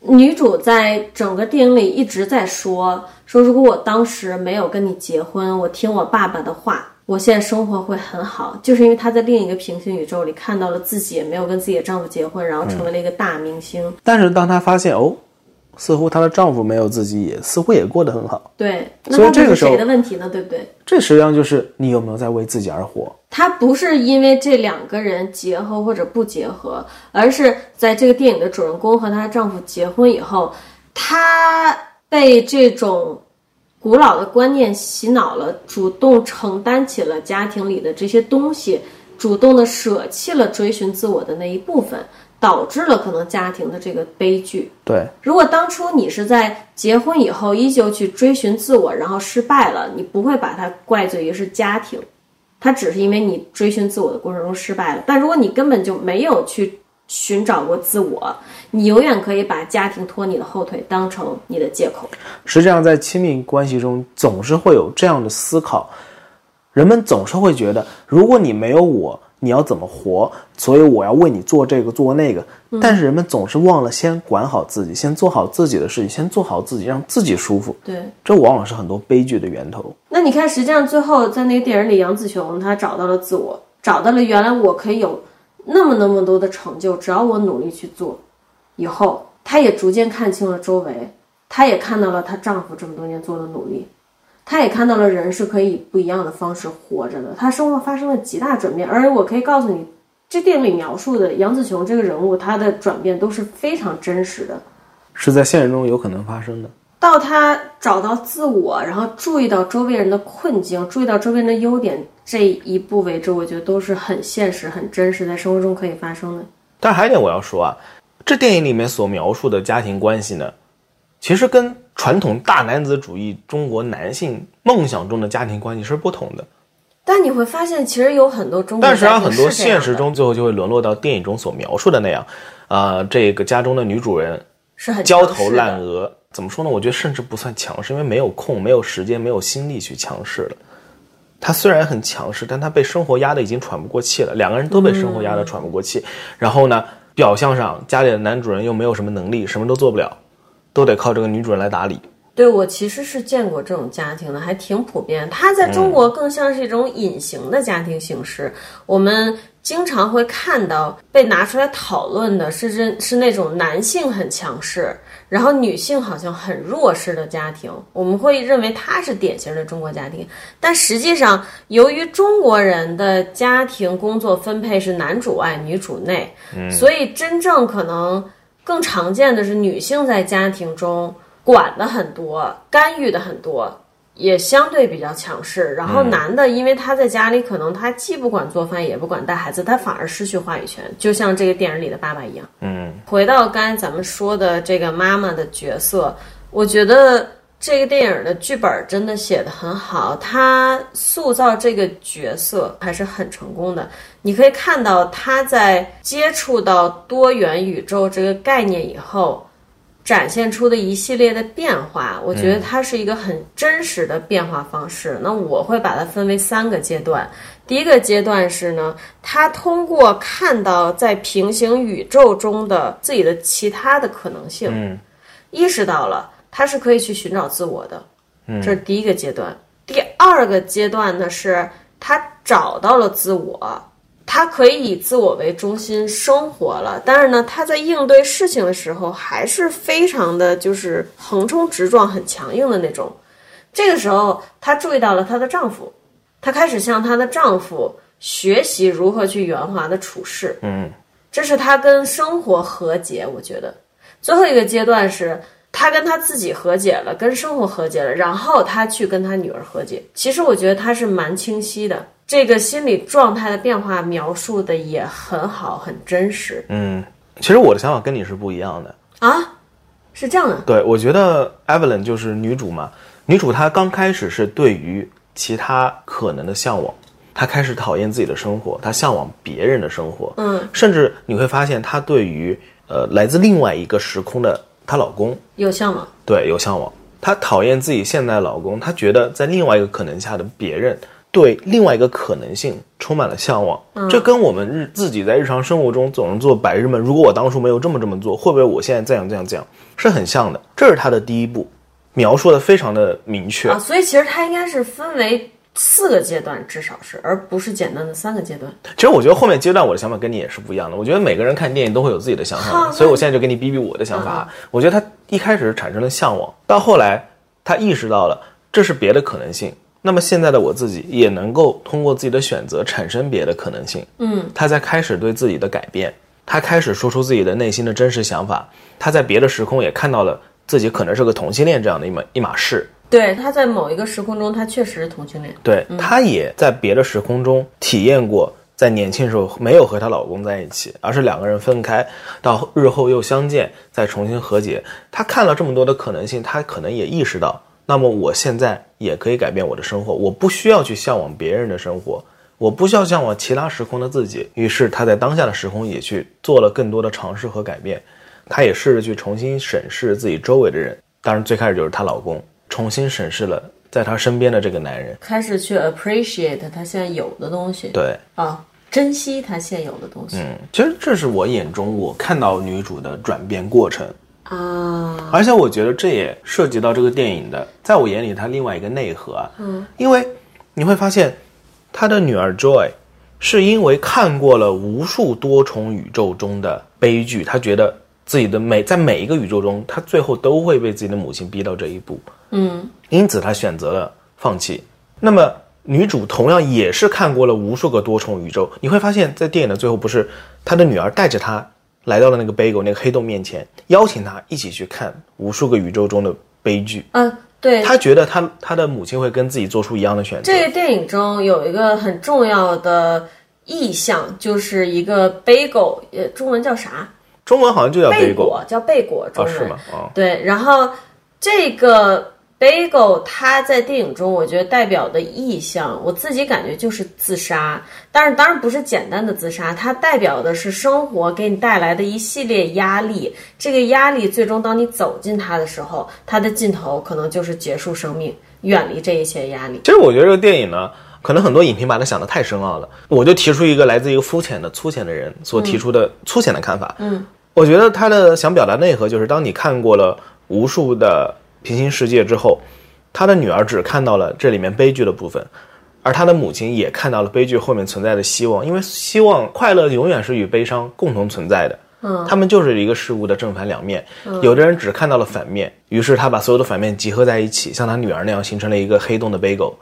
[SPEAKER 2] 女主在整个电影里一直在说说，如果我当时没有跟你结婚，我听我爸爸的话，我现在生活会很好。就是因为她在另一个平行宇宙里看到了自己也没有跟自己的丈夫结婚，然后成为了一个大明星。
[SPEAKER 1] 但是当她发现哦，似乎她的丈夫没有自己也似乎也过得很好。
[SPEAKER 2] 对，那
[SPEAKER 1] 所以这个时候
[SPEAKER 2] 谁的问题呢？对不对？
[SPEAKER 1] 这实际上就是你有没有在为自己而活。
[SPEAKER 2] 他不是因为这两个人结合或者不结合，而是在这个电影的主人公和她丈夫结婚以后，她被这种古老的观念洗脑了，主动承担起了家庭里的这些东西，主动的舍弃了追寻自我的那一部分，导致了可能家庭的这个悲剧。
[SPEAKER 1] 对，
[SPEAKER 2] 如果当初你是在结婚以后依旧去追寻自我，然后失败了，你不会把它怪罪于是家庭，它只是因为你追寻自我的过程中失败了。但如果你根本就没有去寻找过自我，你永远可以把家庭拖你的后腿当成你的借口。
[SPEAKER 1] 实际上在亲密关系中总是会有这样的思考，人们总是会觉得，如果你没有我，你要怎么活？所以我要为你做这个做那个。但是人们总是忘了先管好自己，先做好自己的事情，先做好自己，让自己舒服。
[SPEAKER 2] 对，
[SPEAKER 1] 这往往是很多悲剧的源头。
[SPEAKER 2] 那你看，实际上最后在那个电影里，杨紫琼她找到了自我，找到了原来我可以有那么那么多的成就，只要我努力去做。以后，她也逐渐看清了周围，她也看到了她丈夫这么多年做的努力，她也看到了人是可以以不一样的方式活着的。他生活发生了极大转变，而我可以告诉你，这电影里描述的杨紫琼这个人物，她的转变都是非常真实的。
[SPEAKER 1] 是在现实中有可能发生的。
[SPEAKER 2] 到他找到自我，然后注意到周围人的困境，注意到周围人的优点这一步为止，我觉得都是很现实、很真实，在生活中可以发生的。
[SPEAKER 1] 但还有一点我要说啊，这电影里面所描述的家庭关系呢，其实跟传统大男子主义中国男性梦想中的家庭关系是不同的。
[SPEAKER 2] 但你会发现，其实有很多中国
[SPEAKER 1] 但实际上很多现实中最后就会沦落到电影中所描述的那样，呃，这个家中的女主人
[SPEAKER 2] 是很
[SPEAKER 1] 焦头烂额，怎么说呢？我觉得甚至不算强势，因为没有空、没有时间、没有心力去强势了。她虽然很强势，但她被生活压得已经喘不过气了。两个人都被生活压得喘不过气，然后呢，表象上家里的男主人又没有什么能力，什么都做不了，都得靠这个女主人来打理。
[SPEAKER 2] 对我其实是见过这种家庭的，还挺普遍。它在中国更像是一种隐形的家庭形式。我们经常会看到被拿出来讨论的是真是那种男性很强势，然后女性好像很弱势的家庭。我们会认为它是典型的中国家庭，但实际上，由于中国人的家庭工作分配是男主外女主内，所以真正可能更常见的是女性在家庭中。管的很多，干预的很多，也相对比较强势。然后男的，因为他在家里可能他既不管做饭，也不管带孩子，他反而失去话语权，就像这个电影里的爸爸一样。
[SPEAKER 1] 嗯，
[SPEAKER 2] 回到刚才咱们说的这个妈妈的角色，我觉得这个电影的剧本真的写得很好，他塑造这个角色还是很成功的。你可以看到他在接触到多元宇宙这个概念以后。展现出的一系列的变化，我觉得它是一个很真实的变化方式。那我会把它分为三个阶段。第一个阶段是呢，他通过看到在平行宇宙中的自己的其他的可能性，
[SPEAKER 1] 嗯
[SPEAKER 2] 意识到了他是可以去寻找自我的，这是第一个阶段。第二个阶段呢，是他找到了自我。他可以以自我为中心生活了，但是呢，他在应对事情的时候还是非常的就是横冲直撞、很强硬的那种。这个时候，她注意到了她的丈夫，她开始向她的丈夫学习如何去圆滑的处事。
[SPEAKER 1] 嗯，
[SPEAKER 2] 这是她跟生活和解。我觉得最后一个阶段是她跟他自己和解了，跟生活和解了，然后他去跟他女儿和解。其实我觉得他是蛮清晰的。这个心理状态的变化描述的也很好，很真实
[SPEAKER 1] 嗯，其实我的想法跟你是不一样的。
[SPEAKER 2] 啊，是这样的，
[SPEAKER 1] 对，我觉得 Evelyn 就是女主嘛，女主她刚开始是对于其他可能的向往，她开始讨厌自己的生活，她向往别人的生活，
[SPEAKER 2] 嗯，
[SPEAKER 1] 甚至你会发现她对于呃来自另外一个时空的她老公，
[SPEAKER 2] 有向往，
[SPEAKER 1] 对有向往，她讨厌自己现在的老公，她觉得在另外一个可能下的别人。对另外一个可能性充满了向往，这跟我们日自己在日常生活中总是做白日梦。如果我当初没有这么这么做，会不会我现在这样这样这样？是很像的。这是她的第一步，描述的非常的明确。
[SPEAKER 2] 啊，所以其实她应该是分为四个阶段，至少是，而不是简单的三个阶段。
[SPEAKER 1] 其实我觉得后面阶段我的想法跟你也是不一样的。我觉得每个人看电影都会有自己的想法，所以我现在就给你比比我的想法啊。我觉得他一开始产生了向往，到后来他意识到了这是别的可能性。那么现在的我自己也能够通过自己的选择产生别的可能性。
[SPEAKER 2] 嗯，
[SPEAKER 1] 他在开始对自己的改变，他开始说出自己的内心的真实想法。他在别的时空也看到了自己可能是个同性恋这样的一码一码事。
[SPEAKER 2] 对，他在某一个时空中，他确实是同性恋。
[SPEAKER 1] 对，她也在别的时空中体验过，在年轻时候没有和她老公在一起，而是两个人分开，到日后又相见，再重新和解。她看了这么多的可能性，她可能也意识到，那么我现在也可以改变我的生活，我不需要去向往别人的生活，我不需要向往其他时空的自己。于是她在当下的时空也去做了更多的尝试和改变，她也试着去重新审视自己周围的人，当然最开始就是她老公，重新审视了在他身边的这个男人。
[SPEAKER 2] 开始去 appreciate 他现在有的东西，
[SPEAKER 1] 对，
[SPEAKER 2] 啊，珍惜他现有的东西、
[SPEAKER 1] 嗯，其实这是我眼中我看到女主的转变过程，
[SPEAKER 2] 啊。
[SPEAKER 1] 而且我觉得这也涉及到这个电影的，在我眼里它另外一个内核啊，嗯，因为你会发现，他的女儿 Joy 是因为看过了无数多重宇宙中的悲剧，他觉得自己的每在每一个宇宙中，他最后都会被自己的母亲逼到这一步，
[SPEAKER 2] 嗯，
[SPEAKER 1] 因此他选择了放弃。那么女主同样也是看过了无数个多重宇宙，你会发现在电影的最后，不是她的女儿带着她来到了那个 Bagel 那个黑洞面前，邀请她一起去看无数个宇宙中的悲剧。
[SPEAKER 2] 嗯，对，
[SPEAKER 1] 他觉得他他的母亲会跟自己做出一样的选择。
[SPEAKER 2] 这个电影中有一个很重要的意象，就是一个 bagel，呃，中文叫啥？
[SPEAKER 1] 中文好像就叫
[SPEAKER 2] 贝果，叫贝果，中
[SPEAKER 1] 哦，
[SPEAKER 2] 文。
[SPEAKER 1] 是吗？哦，
[SPEAKER 2] 对，然后这个 bagel 它在电影中，我觉得代表的意象，我自己感觉就是自杀，但是当然不是简单的自杀，它代表的是生活给你带来的一系列压力，这个压力最终当你走进它的时候，它的尽头可能就是结束生命，远离这一切压力。
[SPEAKER 1] 其实我觉得这个电影呢，可能很多影评把它想得太深奥了。我就提出一个来自一个肤浅的、粗浅的人所提出的粗浅的看法。
[SPEAKER 2] 嗯，
[SPEAKER 1] 我觉得他的想表达内核就是，当你看过了无数的平行世界之后，他的女儿只看到了这里面悲剧的部分。而他的母亲也看到了悲剧后面存在的希望，因为希望、快乐永远是与悲伤共同存在的。
[SPEAKER 2] 嗯，
[SPEAKER 1] 他们就是一个事物的正反两面。有的人只看到了反面，于是他把所有的反面集合在一起，像他女儿那样形成了一个黑洞的 bagel。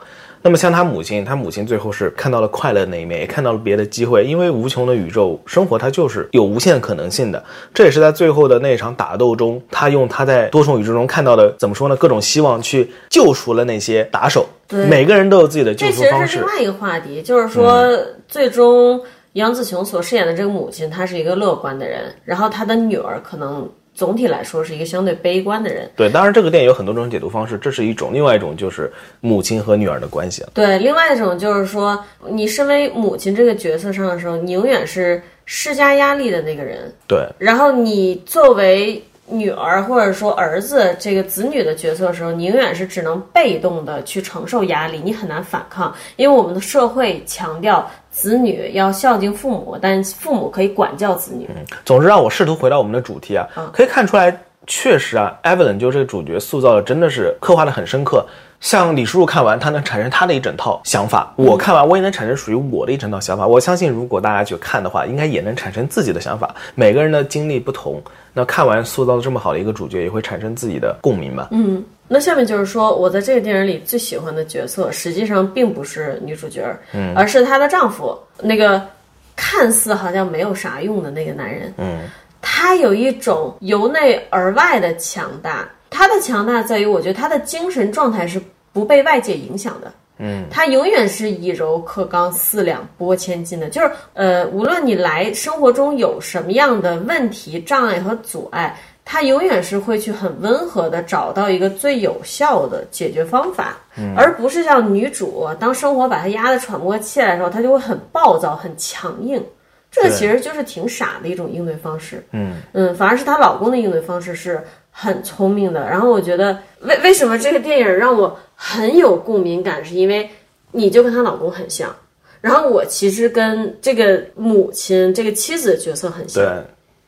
[SPEAKER 1] 那么像他母亲，他母亲最后是看到了快乐那一面，也看到了别的机会，因为无穷的宇宙生活，它就是有无限可能性的。这也是在最后的那场打斗中，他用他在多重宇宙中看到的怎么说呢？各种希望去救赎了那些打手。
[SPEAKER 2] 对
[SPEAKER 1] 每个人都有自己的救赎方式
[SPEAKER 2] 其实是另。外一个话题，就是说，最终杨紫琼所饰演的这个母亲，她是一个乐观的人，然后她的女儿可能总体来说是一个相对悲观的人。
[SPEAKER 1] 对，当然这个电影有很多种解读方式，这是一种；另外一种就是母亲和女儿的关系了。
[SPEAKER 2] 对，另外一种就是说，你身为母亲这个角色上的时候，你永远是施加压力的那个人，
[SPEAKER 1] 对，
[SPEAKER 2] 然后你作为女儿或者说儿子这个子女的角色的时候，你永远是只能被动的去承受压力，你很难反抗，因为我们的社会强调子女要孝敬父母，但父母可以管教子女。
[SPEAKER 1] 嗯总之，让我试图回到我们的主题啊，可以看出来，确实啊，Evelyn 就这个主角塑造的真的是刻画的很深刻。像李叔叔看完，他能产生他的一整套想法；我看完，我也能产生属于我的一整套想法。我相信，如果大家去看的话，应该也能产生自己的想法。每个人的经历不同，那看完塑造的这么好的一个主角，也会产生自己的共鸣吧。
[SPEAKER 2] 嗯，那下面就是说，我在这个电影里最喜欢的角色，实际上并不是女主角，嗯，而是她的丈夫，那个看似好像没有啥用的那个男人，
[SPEAKER 1] 嗯，
[SPEAKER 2] 他有一种由内而外的强大。他的强大在于，我觉得他的精神状态是不被外界影响的。
[SPEAKER 1] 嗯，
[SPEAKER 2] 他永远是以柔克刚、四两拨千斤的，就是呃，无论你来生活中有什么样的问题、障碍和阻碍，他永远是会去很温和的找到一个最有效的解决方法，而不是像女主，当生活把她压得喘不过气来的时候，她就会很暴躁、很强硬。这个其实就是挺傻的一种应对方式。
[SPEAKER 1] 嗯
[SPEAKER 2] 嗯，反而是她老公的应对方式是很聪明的。然后我觉得为为什么这个电影让我很有共鸣感，是因为你就跟她老公很像，然后我其实跟这个母亲、这个妻子的角色很像。
[SPEAKER 1] 对，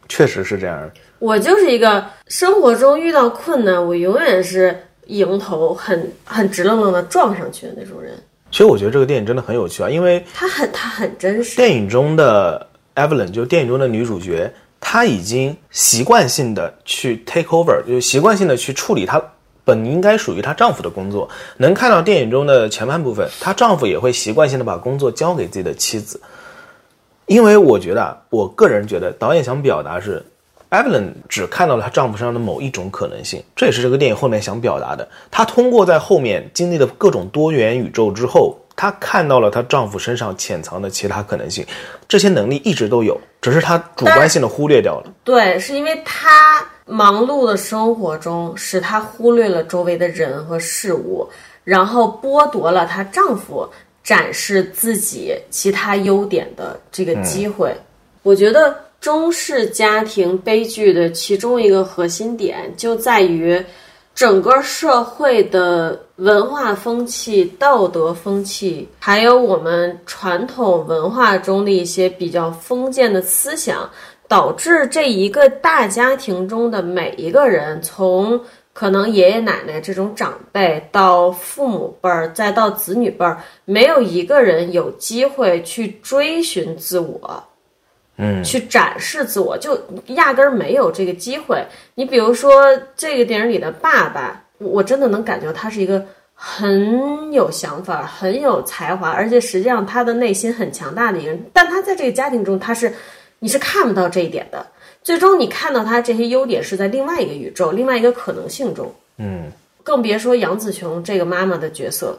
[SPEAKER 1] 确实是这样。
[SPEAKER 2] 我就是一个生活中遇到困难，我永远是迎头很很直愣愣的撞上去的那种人。
[SPEAKER 1] 其实我觉得这个电影真的很有趣啊，因为
[SPEAKER 2] 它很它很真实。
[SPEAKER 1] 电影中的 Evelyn 就电影中的女主角，她已经习惯性的去 take over，就习惯性的去处理她本应该属于她丈夫的工作。能看到电影中的前半部分，她丈夫也会习惯性的把工作交给自己的妻子。因为我觉得，啊，我个人觉得导演想表达是，Evelyn 只看到了她丈夫身上的某一种可能性，这也是这个电影后面想表达的。她通过在后面经历了各种多元宇宙之后，她看到了她丈夫身上潜藏的其他可能性，这些能力一直都有，只是她主观性的忽略掉了。
[SPEAKER 2] 对，是因为她忙碌的生活中使她忽略了周围的人和事物，然后剥夺了她丈夫。展示自己其他优点的这个机会，我觉得中式家庭悲剧的其中一个核心点就在于，整个社会的文化风气、道德风气，还有我们传统文化中的一些比较封建的思想，导致这一个大家庭中的每一个人从。可能爷爷奶奶这种长辈到父母辈儿，再到子女辈儿，没有一个人有机会去追寻自我，
[SPEAKER 1] 嗯，
[SPEAKER 2] 去展示自我，就压根儿没有这个机会。你比如说这个电影里的爸爸，我真的能感觉他是一个很有想法、很有才华，而且实际上他的内心很强大的一个人。但他在这个家庭中，他是你是看不到这一点的。最终你看到他这些优点是在另外一个宇宙、另外一个可能性中，
[SPEAKER 1] 嗯，
[SPEAKER 2] 更别说杨紫琼这个妈妈的角色，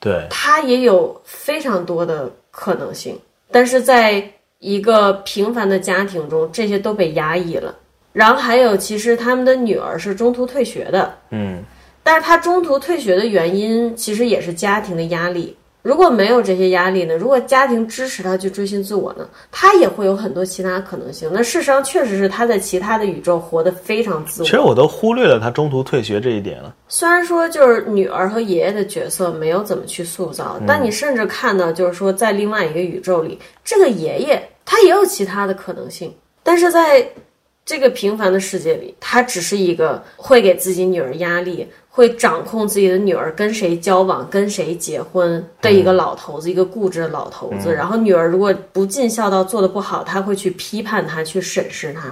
[SPEAKER 1] 对，
[SPEAKER 2] 她也有非常多的可能性，但是在一个平凡的家庭中，这些都被压抑了。然后还有，其实他们的女儿是中途退学的，
[SPEAKER 1] 嗯，
[SPEAKER 2] 但是她中途退学的原因其实也是家庭的压力。如果没有这些压力呢？如果家庭支持他去追寻自我呢？他也会有很多其他可能性。那事实上确实是他在其他的宇宙活得非常自我。
[SPEAKER 1] 其实我都忽略了他中途退学这一点了。
[SPEAKER 2] 虽然说就是女儿和爷爷的角色没有怎么去塑造，但你甚至看到就是说在另外一个宇宙里，这个爷爷他也有其他的可能性。但是在这个平凡的世界里，他只是一个会给自己女儿压力。会掌控自己的女儿跟谁交往、跟谁结婚的一个老头子，一个固执的老头子。然后女儿如果不尽孝道，做的不好，他会去批判他，去审视他。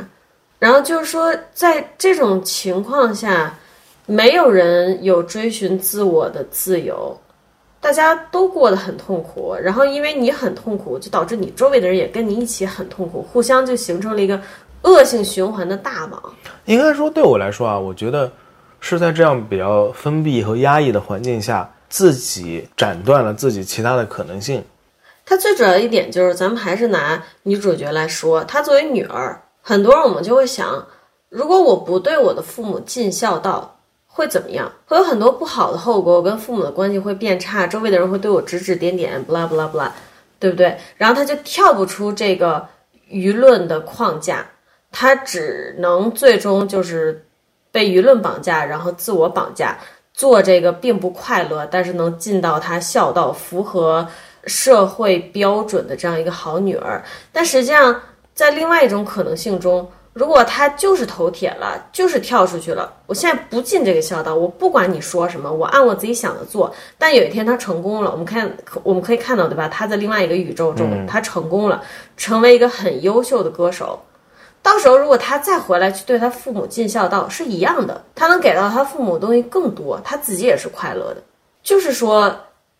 [SPEAKER 2] 然后就是说，在这种情况下，没有人有追寻自我的自由，大家都过得很痛苦。然后因为你很痛苦，就导致你周围的人也跟你一起很痛苦，互相就形成了一个恶性循环的大网。
[SPEAKER 1] 应该说，对我来说啊，我觉得。是在这样比较封闭和压抑的环境下，自己斩断了自己其他的可能性。
[SPEAKER 2] 他最主要一点就是，咱们还是拿女主角来说，她作为女儿，很多人我们就会想，如果我不对我的父母尽孝道，会怎么样？会有很多不好的后果，我跟父母的关系会变差，周围的人会对我指指点点，不啦不啦不啦，对不对？然后他就跳不出这个舆论的框架，他只能最终就是。被舆论绑架，然后自我绑架，做这个并不快乐，但是能尽到她孝道、符合社会标准的这样一个好女儿。但实际上，在另外一种可能性中，如果她就是头铁了，就是跳出去了，我现在不尽这个孝道，我不管你说什么，我按我自己想的做。但有一天她成功了，我们看，我们可以看到，对吧？她在另外一个宇宙中，她成功了，成为一个很优秀的歌手。到时候，如果他再回来去对他父母尽孝道，是一样的，他能给到他父母的东西更多，他自己也是快乐的。就是说，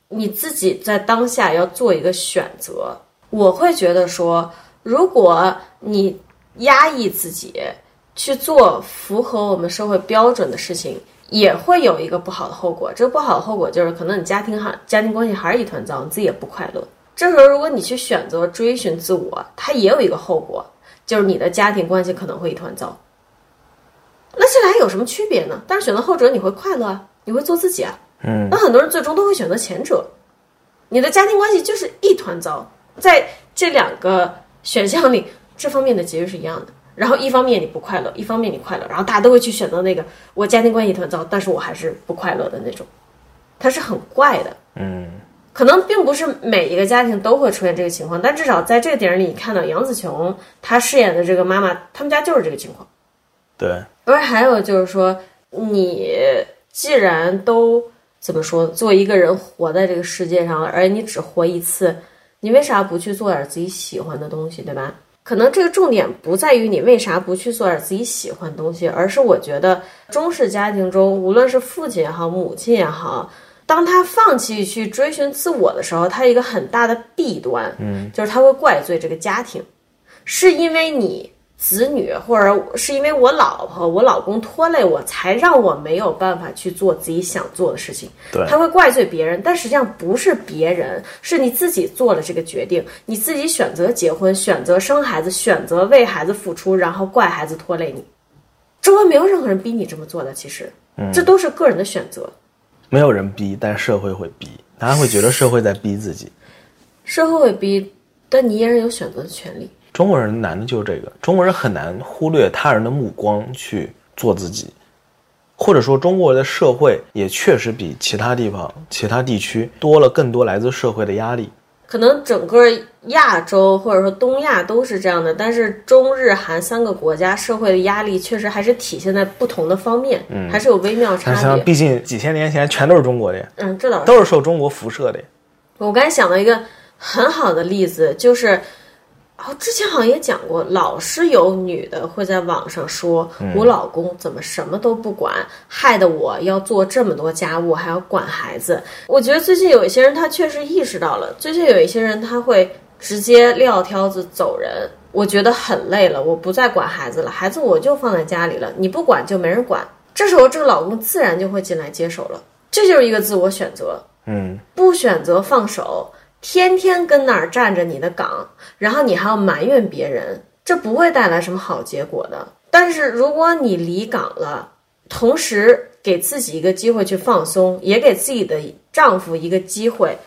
[SPEAKER 2] 你自己在当下要做一个选择。我会觉得说，如果你压抑自己去做符合我们社会标准的事情，也会有一个不好的后果。这个不好的后果就是，可能你家庭还家庭关系还是一团糟，你自己也不快乐。这时候，如果你去选择追寻自我，它也有一个后果。就是你的家庭关系可能会一团糟，那这俩有什么区别呢？但是选择后者你会快乐啊，你会做自己啊。
[SPEAKER 1] 嗯，
[SPEAKER 2] 那很多人最终都会选择前者。你的家庭关系就是一团糟，在这两个选项里，这方面的结局是一样的。然后一方面你不快乐，一方面你快乐，然后大家都会去选择那个我家庭关系一团糟，但是我还是不快乐的那种，它是很怪的。
[SPEAKER 1] 嗯。
[SPEAKER 2] 可能并不是每一个家庭都会出现这个情况，但至少在这个电影里，你看到杨紫琼她饰演的这个妈妈，他们家就是这个情况。
[SPEAKER 1] 对，
[SPEAKER 2] 而还有就是说，你既然都怎么说？作为一个人活在这个世界上了，而你只活一次，你为啥不去做点自己喜欢的东西，对吧？可能这个重点不在于你为啥不去做点自己喜欢的东西，而是我觉得中式家庭中，无论是父亲也好，母亲也好，当他放弃去追寻自我的时候，他一个很大的弊端，嗯，就是他会怪罪这个家庭，是因为你。子女，或者是因为我老婆、我老公拖累我，才让我没有办法去做自己想做的事情。
[SPEAKER 1] 对，
[SPEAKER 2] 他会怪罪别人，但实际上不是别人，是你自己做了这个决定，你自己选择结婚、选择生孩子、选择为孩子付出，然后怪孩子拖累你。周围没有任何人逼你这么做的，其实，这都是个人的选择。
[SPEAKER 1] 没有人逼，但社会会逼，大家会觉得社会在逼自己。
[SPEAKER 2] 社会会逼，但你依然有选择的权利。
[SPEAKER 1] 中国人难的就是这个，中国人很难忽略他人的目光去做自己，或者说中国的社会也确实比其他地方、其他地区多了更多来自社会的压力。
[SPEAKER 2] 可能整个亚洲或者说东亚都是这样的，但是中日韩三个国家社会的压力确实还是体现在不同的方面，嗯，还是有微妙差别。
[SPEAKER 1] 毕竟几千年前全都是中国的，
[SPEAKER 2] 嗯，这倒是
[SPEAKER 1] 都是受中国辐射的。
[SPEAKER 2] 我刚才想到一个很好的例子，就是。哦，之前好像也讲过，老是有女的会在网上说，我老公怎么什么都不管，害得我要做这么多家务，还要管孩子。我觉得最近有一些人他确实意识到了，最近有一些人他会直接撂挑子走人。我觉得很累了，我不再管孩子了，孩子我就放在家里了，你不管就没人管。这时候这个老公自然就会进来接手了，这就是一个自我选择。
[SPEAKER 1] 嗯，
[SPEAKER 2] 不选择放手。天天跟那儿站着你的岗，然后你还要埋怨别人，这不会带来什么好结果的。但是如果你离岗了，同时给自己一个机会去放松，也给自己的丈夫一个机会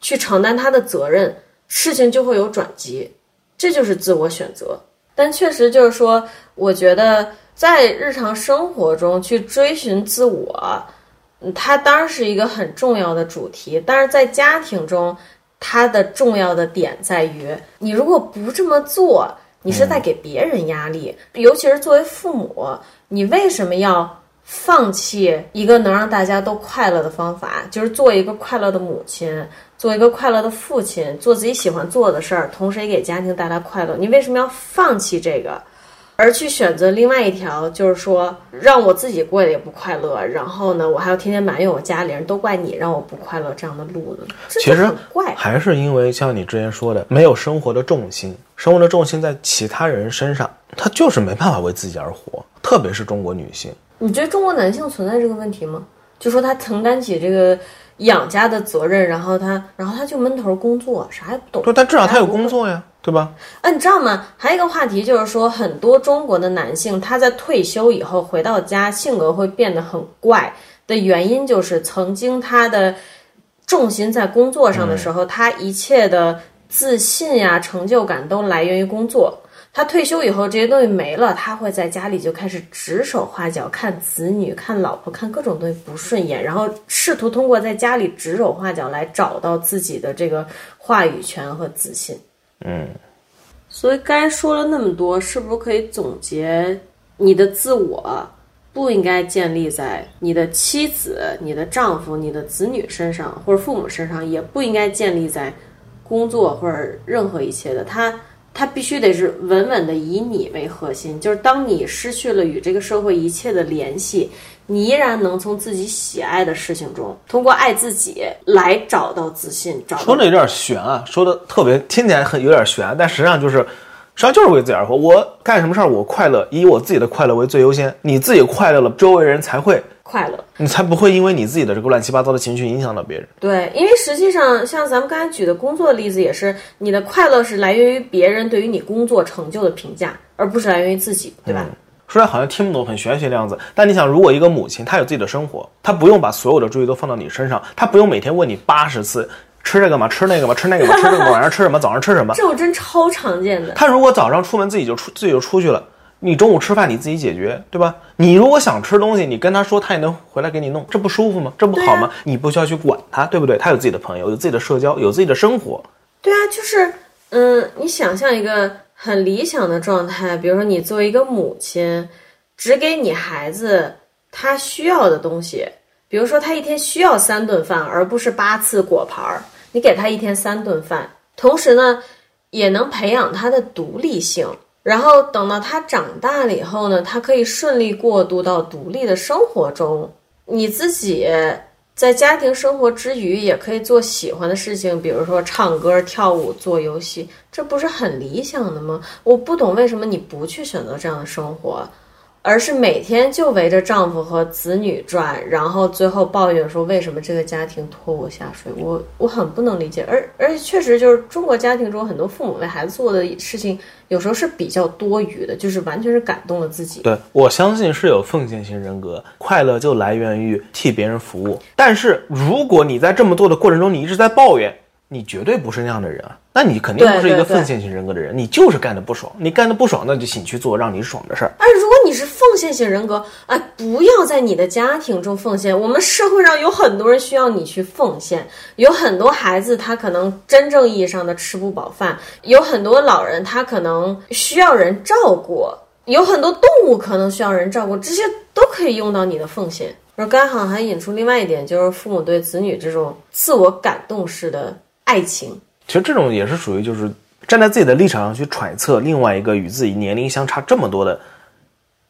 [SPEAKER 2] 去承担他的责任，事情就会有转机。这就是自我选择。但确实就是说，我觉得在日常生活中去追寻自我，它当然是一个很重要的主题。但是在家庭中，它的重要的点在于，你如果不这么做，你是在给别人压力。尤其是作为父母，你为什么要放弃一个能让大家都快乐的方法？就是做一个快乐的母亲，做一个快乐的父亲，做自己喜欢做的事儿，同时也给家庭带来快乐。你为什么要放弃这个？而去选择另外一条，就是说让我自己过得也不快乐，然后呢，我还要天天埋怨我家里人，都怪你让我不快乐这样的路呢？
[SPEAKER 1] 其实
[SPEAKER 2] 怪
[SPEAKER 1] 还是因为像你之前说的，没有生活的重心，生活的重心在其他人身上，他就是没办法为自己而活。特别是中国女性，
[SPEAKER 2] 你觉得中国男性存在这个问题吗？就说他承担起这个养家的责任，然后他，然后他就闷头工作，啥也不懂。
[SPEAKER 1] 对，但至少他有工作呀。对吧？
[SPEAKER 2] 啊，你知道吗？还有一个话题就是说，很多中国的男性他在退休以后回到家，性格会变得很怪的原因，就是曾经他的重心在工作上的时候，他一切的自信呀、成就感都来源于工作。他退休以后，这些东西没了，他会在家里就开始指手画脚，看子女、看老婆、看各种东西不顺眼，然后试图通过在家里指手画脚来找到自己的这个话语权和自信。
[SPEAKER 1] 嗯，
[SPEAKER 2] 所以该说了那么多，是不是可以总结？你的自我不应该建立在你的妻子、你的丈夫、你的子女身上，或者父母身上，也不应该建立在工作或者任何一切的。他他必须得是稳稳的以你为核心，就是当你失去了与这个社会一切的联系。你依然能从自己喜爱的事情中，通过爱自己来找到自信。找
[SPEAKER 1] 说的有点悬啊，说的特别听起来很有点悬，但实际上就是，实际上就是为自己而活。我干什么事儿，我快乐，以我自己的快乐为最优先。你自己快乐了，周围人才会
[SPEAKER 2] 快乐，
[SPEAKER 1] 你才不会因为你自己的这个乱七八糟的情绪影响到别人。
[SPEAKER 2] 对，因为实际上像咱们刚才举的工作例子，也是你的快乐是来源于别人对于你工作成就的评价，而不是来源于自己，对吧？
[SPEAKER 1] 说来好像听不懂，很玄学的样子。但你想，如果一个母亲她有自己的生活，她不用把所有的注意都放到你身上，她不用每天问你八十次吃这个吗？吃那个吗？吃那个吗？吃这个吗？晚上吃什么？早上吃什么？
[SPEAKER 2] 这种真超常见的。
[SPEAKER 1] 他如果早上出门自己就出自己就出去了，你中午吃饭你自己解决，对吧？你如果想吃东西，你跟他说，他也能回来给你弄，这不舒服吗？这不好吗？你不需要去管他，对不对？他有自己的朋友，有自己的社交，有自己的生活。
[SPEAKER 2] 对啊，就是嗯，你想象一个很理想的状态，比如说你作为一个母亲。只给你孩子他需要的东西，比比如说他一天需要三顿饭，而不是八次果盘儿，你给他一天三顿饭，同时呢，也能培养他的独立性。然后等到他长大了以后呢，他可以顺利过渡到独立的生活中。你自己在家庭生活之余，也可以做喜欢的事情，比如说唱歌、跳舞、做游戏，这不是很理想的吗？我不懂为什么你不去选择这样的生活。而是每天就围着丈夫和子女转，然后最后抱怨说为什么这个家庭拖我下水，我我很不能理解。而而且确实就是中国家庭中很多父母为孩子做的事情，有时候是比较多余的，就是完全是感动了自己。
[SPEAKER 1] 对我相信是有奉献型人格，快乐就来源于替别人服务。但是如果你在这么做的过程中，你一直在抱怨。你绝对不是那样的人啊，那你肯定不是一个奉献型人格的人，你就是干的不爽，你干的不爽，那就请去做让你爽的事儿。
[SPEAKER 2] 而如果你是奉献型人格，哎，不要在你的家庭中奉献。我们社会上有很多人需要你去奉献，有很多孩子他可能真正意义上的吃不饱饭，有很多老人他可能需要人照顾，有很多动物可能需要人照顾，这些都可以用到你的奉献。而刚好还引出另外一点，就是父母对子女这种自我感动式的。爱情，
[SPEAKER 1] 其实这种也是属于就是站在自己的立场上去揣测另外一个与自己年龄相差这么多的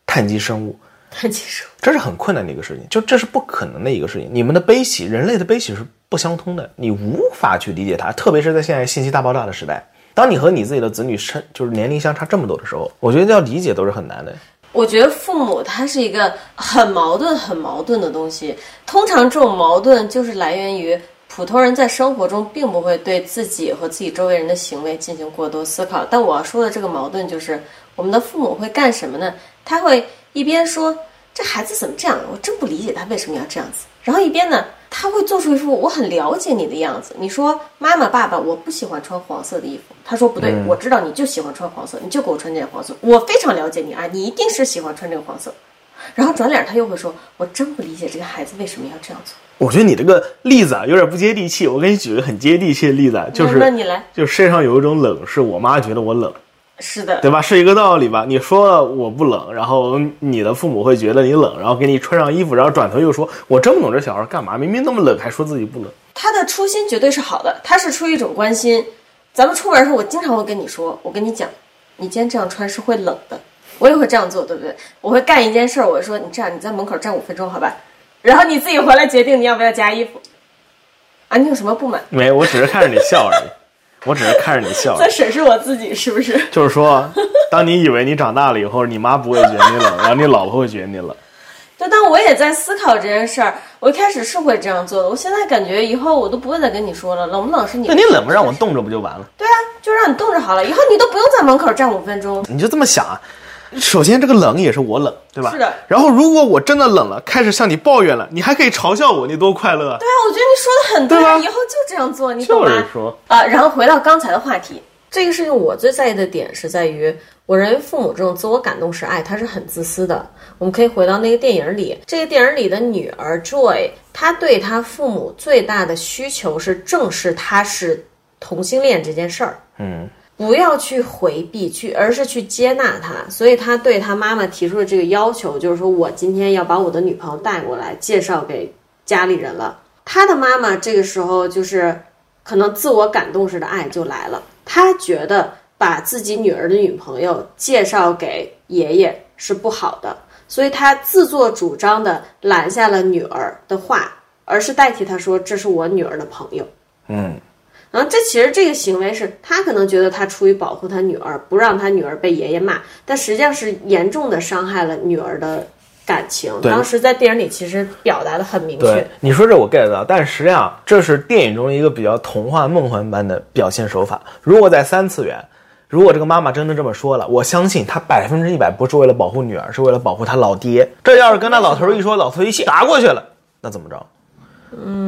[SPEAKER 1] 碳基生物。
[SPEAKER 2] 碳基生物，
[SPEAKER 1] 这是很困难的一个事情，就这是不可能的一个事情。你们的悲喜，人类的悲喜是不相通的，你无法去理解它。特别是在现在信息大爆炸的时代，当你和你自己的子女生就是年龄相差这么多的时候，我觉得要理解都是很难的。
[SPEAKER 2] 我觉得父母他是一个很矛盾、很矛盾的东西，通常这种矛盾就是来源于。普通人在生活中并不会对自己和自己周围人的行为进行过多思考，但我要说的这个矛盾就是，我们的父母会干什么呢？他会一边说这孩子怎么这样，我真不理解他为什么要这样子，然后一边呢，他会做出一副我很了解你的样子。你说妈妈、爸爸，我不喜欢穿黄色的衣服，他说不对，我知道你就喜欢穿黄色，你就给我穿件黄色，我非常了解你啊，你一定是喜欢穿这个黄色。然后转脸他又会说，我真不理解这个孩子为什么要这样做。
[SPEAKER 1] 我觉得你这个例子啊，有点不接地气。我给你举个很接地气的例子，就是
[SPEAKER 2] 那你来，
[SPEAKER 1] 就世界上有一种冷，是我妈觉得我冷，
[SPEAKER 2] 是的，
[SPEAKER 1] 对吧？是一个道理吧？你说了我不冷，然后你的父母会觉得你冷，然后给你穿上衣服，然后转头又说，我真不懂这小孩干嘛，明明那么冷，还说自己不冷。
[SPEAKER 2] 他的初心绝对是好的，他是出于一种关心。咱们出门的时候，我经常会跟你说，我跟你讲，你今天这样穿是会冷的，我也会这样做，对不对？我会干一件事儿，我说你这样，你在门口站五分钟，好吧？然后你自己回来决定你要不要加衣服，啊，你有什么不满？
[SPEAKER 1] 没，我只是看着你笑而已，我只是看着你笑。
[SPEAKER 2] 在审视我自己是不是？
[SPEAKER 1] 就是说，当你以为你长大了以后，你妈不会觉得你冷，然后你老婆会觉得你冷。
[SPEAKER 2] 就当我也在思考这件事儿，我一开始是会这样做的，我现在感觉以后我都不会再跟你说了，冷不冷是你。
[SPEAKER 1] 那你冷不让我冻着不就完了？
[SPEAKER 2] 对啊，就让你冻着好了，以后你都不用在门口站五分钟。
[SPEAKER 1] 你就这么想啊？首先，这个冷也是我冷，对吧？
[SPEAKER 2] 是的。
[SPEAKER 1] 然后，如果我真的冷了，开始向你抱怨了，你还可以嘲笑我，你多快乐！
[SPEAKER 2] 对啊，我觉得你说的很对啊，以后就这样做，你懂吗？
[SPEAKER 1] 就是说
[SPEAKER 2] 啊，然后回到刚才的话题，这个事情我最在意的点是在于，我认为父母这种自我感动式爱，他是很自私的。我们可以回到那个电影里，这个电影里的女儿 Joy，她对她父母最大的需求是正视她是同性恋这件事儿。
[SPEAKER 1] 嗯。
[SPEAKER 2] 不要去回避，去而是去接纳他。所以他对他妈妈提出的这个要求，就是说我今天要把我的女朋友带过来，介绍给家里人了。他的妈妈这个时候就是可能自我感动式的爱就来了。他觉得把自己女儿的女朋友介绍给爷爷是不好的，所以他自作主张的拦下了女儿的话，而是代替他说这是我女儿的朋友。
[SPEAKER 1] 嗯。
[SPEAKER 2] 然后这其实这个行为是他可能觉得他出于保护他女儿，不让他女儿被爷爷骂，但实际上是严重的伤害了女儿的感情。当时在电影里其实表达的很明确。
[SPEAKER 1] 你说这我 get 到，但实际上这是电影中一个比较童话梦幻般的表现手法。如果在三次元，如果这个妈妈真的这么说了，我相信她百分之一百不是为了保护女儿，是为了保护她老爹。这要是跟那老头一说，老头一气打过去了，那怎么着？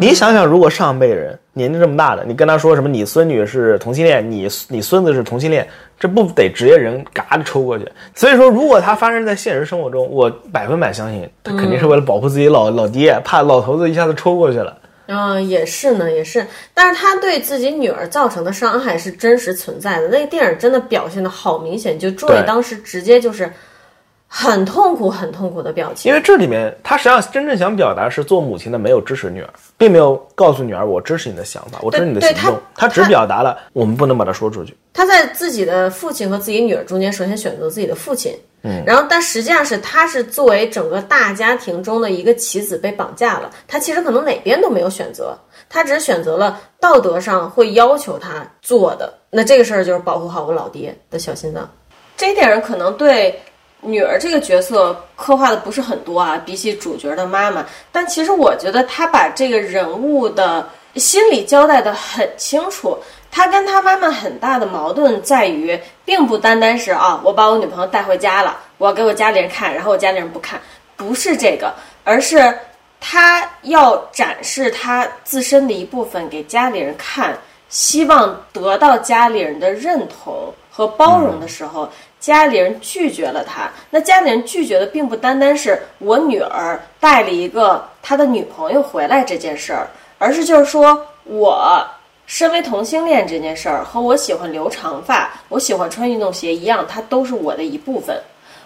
[SPEAKER 1] 你想想，如果上辈人年纪这么大的，你跟他说什么？你孙女是同性恋，你你孙子是同性恋，这不得直接人嘎的抽过去？所以说，如果他发生在现实生活中，我百分百相信他肯定是为了保护自己老老爹，怕老头子一下子抽过去了。
[SPEAKER 2] 嗯，也是呢，也是。但是他对自己女儿造成的伤害是真实存在的。那个电影真的表现的好明显，就朱伟当时直接就是。很痛苦、很痛苦的表情。
[SPEAKER 1] 因为这里面他实际上真正想表达是做母亲的没有支持女儿，并没有告诉女儿我支持你的想法，我支持你的行动，他只表达了我们不能把它说出去。
[SPEAKER 2] 他在自己的父亲和自己女儿中间，首先选择自己的父亲，嗯，然后但实际上是他是作为整个大家庭中的一个棋子被绑架了，他其实可能哪边都没有选择，他只是选择了道德上会要求他做的，那这个事儿就是保护好我老爹的小心脏。这一点人可能对女儿这个角色刻画的不是很多啊，比起主角的妈妈，但其实我觉得他把这个人物的心理交代的很清楚。他跟他妈妈很大的矛盾在于，并不单单是啊，我把我女朋友带回家了，我要给我家里人看，然后我家里人不看，不是这个，而是他要展示他自身的一部分给家里人看，希望得到家里人的认同和包容的时候，家里人拒绝了他。那家里人拒绝的并不单单是我女儿带了一个他的女朋友回来这件事儿，而是就是说我。身为同性恋这件事儿，和我喜欢留长发、我喜欢穿运动鞋一样，它都是我的一部分。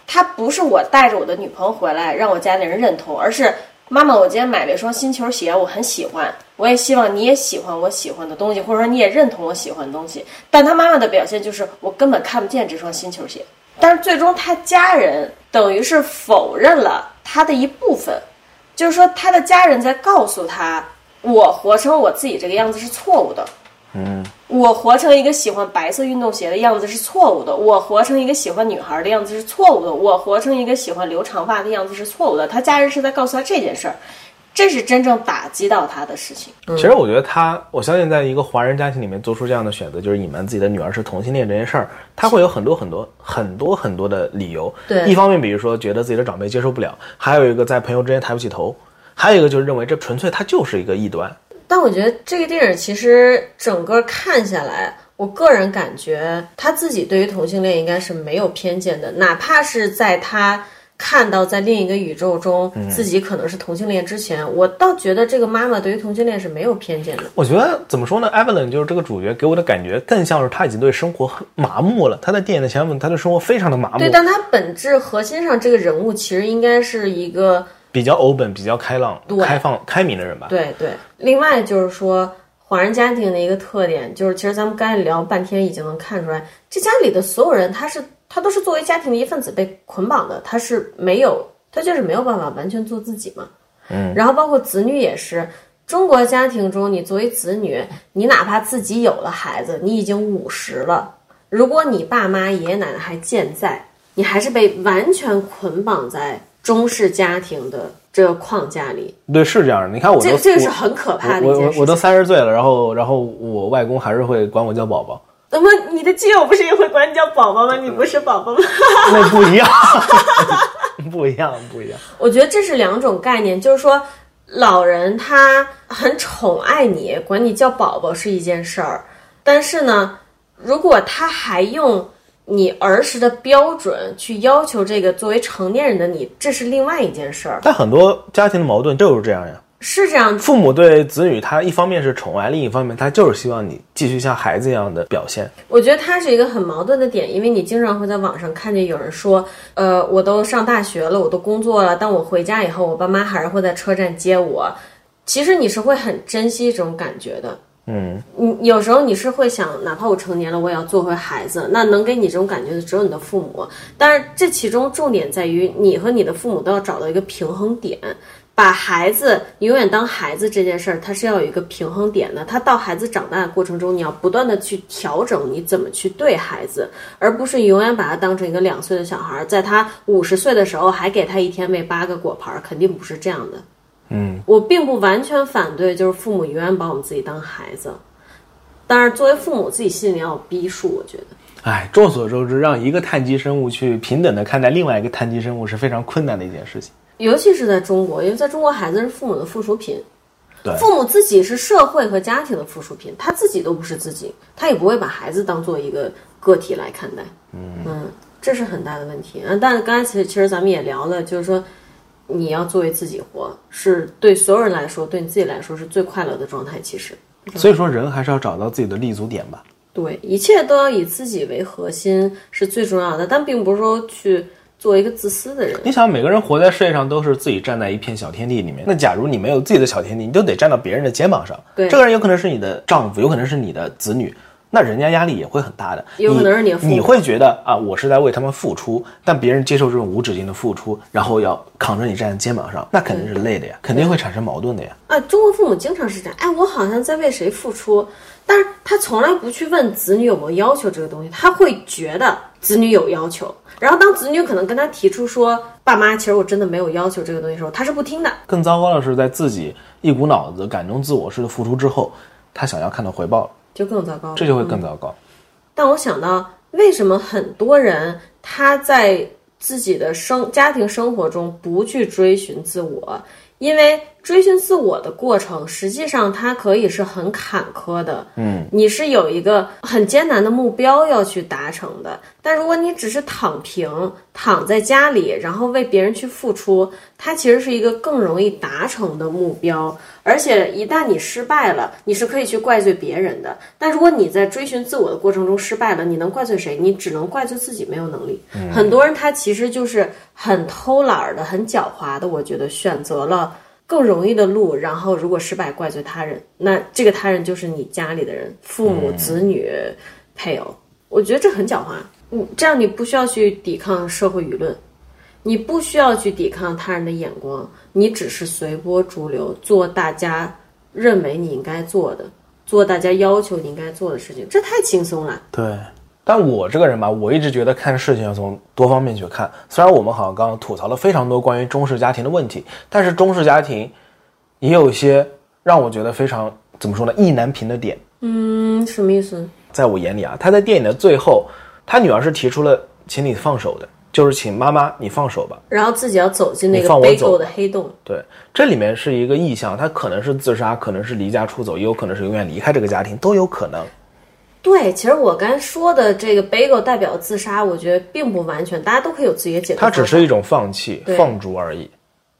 [SPEAKER 2] 它不是我带着我的女朋友回来让我家里人认同，而是妈妈，我今天买了一双新球鞋，我很喜欢，我也希望你也喜欢我喜欢的东西，或者说你也认同我喜欢的东西。但他妈妈的表现就是我根本看不见这双新球鞋，但是最终他家人等于是否认了他的一部分，就是说他的家人在告诉他。我活成我自己这个样子是错误的，
[SPEAKER 1] 嗯，
[SPEAKER 2] 我活成一个喜欢白色运动鞋的样子是错误的，我活成一个喜欢女孩的样子是错误的，我活成一个喜欢留长发的样子是错误的。他家人是在告诉他这件事儿，这是真正打击到他的事情。
[SPEAKER 1] 其实我觉得他，我相信在一个华人家庭里面做出这样的选择，就是隐瞒自己的女儿是同性恋这件事儿，他会有很多很多很多很多的理由。
[SPEAKER 2] 对，
[SPEAKER 1] 一方面比如说觉得自己的长辈接受不了，还有一个在朋友之间抬不起头。还有一个就是认为这纯粹他就是一个异端，
[SPEAKER 2] 但我觉得这个电影其实整个看下来，我个人感觉他自己对于同性恋应该是没有偏见的，哪怕是在他看到在另一个宇宙中自己可能是同性恋之前，我倒觉得这个妈妈对于同性恋是没有偏见的。
[SPEAKER 1] 我觉得怎么说呢，Evelyn 就是这个主角给我的感觉更像是他已经对生活很麻木了，他在电影的前面他对生活非常的麻木。
[SPEAKER 2] 对，但他本质核心上这个人物其实应该是一个。
[SPEAKER 1] 比较 open、比较开朗、开放、开明的人吧。
[SPEAKER 2] 对对。另外就是说，华人家庭的一个特点就是，其实咱们刚才聊半天，已经能看出来，这家里的所有人，他是他都是作为家庭的一份子被捆绑的，他是没有，他就是没有办法完全做自己嘛。
[SPEAKER 1] 嗯。
[SPEAKER 2] 然后包括子女也是，中国家庭中，你作为子女，你哪怕自己有了孩子，你已经五十了，如果你爸妈、爷爷奶奶还健在，你还是被完全捆绑在。中式家庭的这个框架里，
[SPEAKER 1] 对，是这样的。你看，我
[SPEAKER 2] 这这个是很可怕的一件
[SPEAKER 1] 事。我我都三十岁了，然后然后我外公还是会管我叫宝宝。
[SPEAKER 2] 那么你的基友不是也会管你叫宝宝吗？你不是宝宝吗？
[SPEAKER 1] 那不一样，不一样，不一样。
[SPEAKER 2] 我觉得这是两种概念，就是说，老人他很宠爱你，管你叫宝宝是一件事儿，但是呢，如果他还用。你儿时的标准去要求这个作为成年人的你，这是另外一件事儿。
[SPEAKER 1] 但很多家庭的矛盾就是这样呀，
[SPEAKER 2] 是这样。
[SPEAKER 1] 父母对子女，他一方面是宠爱，另一方面他就是希望你继续像孩子一样的表现。
[SPEAKER 2] 我觉得他是一个很矛盾的点，因为你经常会在网上看见有人说，呃，我都上大学了，我都工作了，但我回家以后，我爸妈还是会在车站接我。其实你是会很珍惜这种感觉的。
[SPEAKER 1] 嗯，
[SPEAKER 2] 你有时候你是会想，哪怕我成年了，我也要做回孩子。那能给你这种感觉的只有你的父母。但是这其中重点在于，你和你的父母都要找到一个平衡点，把孩子永远当孩子这件事儿，它是要有一个平衡点的。他到孩子长大的过程中，你要不断的去调整你怎么去对孩子，而不是永远把他当成一个两岁的小孩，在他五十岁的时候还给他一天喂八个果盘，肯定不是这样的。
[SPEAKER 1] 嗯，
[SPEAKER 2] 我并不完全反对，就是父母永远把我们自己当孩子，但是作为父母自己心里要有逼数。我觉得，
[SPEAKER 1] 哎，众所周知，让一个碳基生物去平等的看待另外一个碳基生物是非常困难的一件事情，
[SPEAKER 2] 尤其是在中国，因为在中国，孩子是父母的附属品，
[SPEAKER 1] 对，
[SPEAKER 2] 父母自己是社会和家庭的附属品，他自己都不是自己，他也不会把孩子当做一个个体来看待。
[SPEAKER 1] 嗯
[SPEAKER 2] 嗯，这是很大的问题。嗯，但是刚才其实其实咱们也聊了，就是说。你要作为自己活，是对所有人来说，对你自己来说是最快乐的状态。其实，
[SPEAKER 1] 所以说人还是要找到自己的立足点吧。
[SPEAKER 2] 对，一切都要以自己为核心是最重要的，但并不是说去做一个自私的人。
[SPEAKER 1] 你想，每个人活在世界上都是自己站在一片小天地里面。那假如你没有自己的小天地，你就得站到别人的肩膀上。
[SPEAKER 2] 对
[SPEAKER 1] 这个人有可能是你的丈夫，有可能是你的子女，那人家压力也会很大的。
[SPEAKER 2] 有可能是你
[SPEAKER 1] 你会觉得啊，我是在为他们付出，但别人接受这种无止境的付出，然后要扛着你站在肩膀上，那肯定是累的呀，肯定会产生矛盾的呀。
[SPEAKER 2] 啊，中国父母经常是这样，哎，我好像在为谁付出，但是他从来不去问子女有没有要求这个东西，他会觉得子女有要求，然后当子女可能跟他提出说，爸妈，其实我真的没有要求这个东西的时候，他是不听的。
[SPEAKER 1] 更糟糕的是，在自己一股脑子感动自我式的付出之后，他想要看到回报了，
[SPEAKER 2] 就更糟糕，
[SPEAKER 1] 这就会更糟糕。
[SPEAKER 2] 但我想到，为什么很多人他在自己的生家庭生活中不去追寻自我？因为追寻自我的过程，实际上它可以是很坎坷的。嗯，你是有一个很艰难的目标要去达成的。但如果你只是躺平，躺在家里，然后为别人去付出，它其实是一个更容易达成的目标。而且一旦你失败了，你是可以去怪罪别人的。但如果你在追寻自我的过程中失败了，你能怪罪谁？你只能怪罪自己没有能力。很多人他其实就是很偷懒儿的、很狡猾的，我觉得选择了更容易的路，然后如果失败怪罪他人，那这个他人就是你家里的人，父母、子女、配偶。我觉得这很狡猾。嗯，这样你不需要去抵抗社会舆论，你不需要去抵抗他人的眼光，你只是随波逐流，做大家认为你应该做的，做大家要求你应该做的事情，这太轻松了。
[SPEAKER 1] 对，但我这个人吧，我一直觉得看事情要从多方面去看。虽然我们好像刚刚吐槽了非常多关于中式家庭的问题，但是中式家庭也有一些让我觉得非常怎么说呢，意难平的点。
[SPEAKER 2] 嗯，什么意思？
[SPEAKER 1] 在我眼里啊，他在电影的最后，他女儿是提出了请你放手的，就是请妈妈你放手吧。
[SPEAKER 2] 然后自己要走进那个
[SPEAKER 1] 放我走
[SPEAKER 2] 背沟的黑洞。
[SPEAKER 1] 对，这里面是一个意向，他可能是自杀，可能是离家出走，也有可能是永远离开这个家庭，都有可能。
[SPEAKER 2] 对，其实我刚才说的这个 bagel 代表自杀，我觉得并不完全，大家都可以有自己的解读
[SPEAKER 1] 它。只是一种放弃、放逐而已。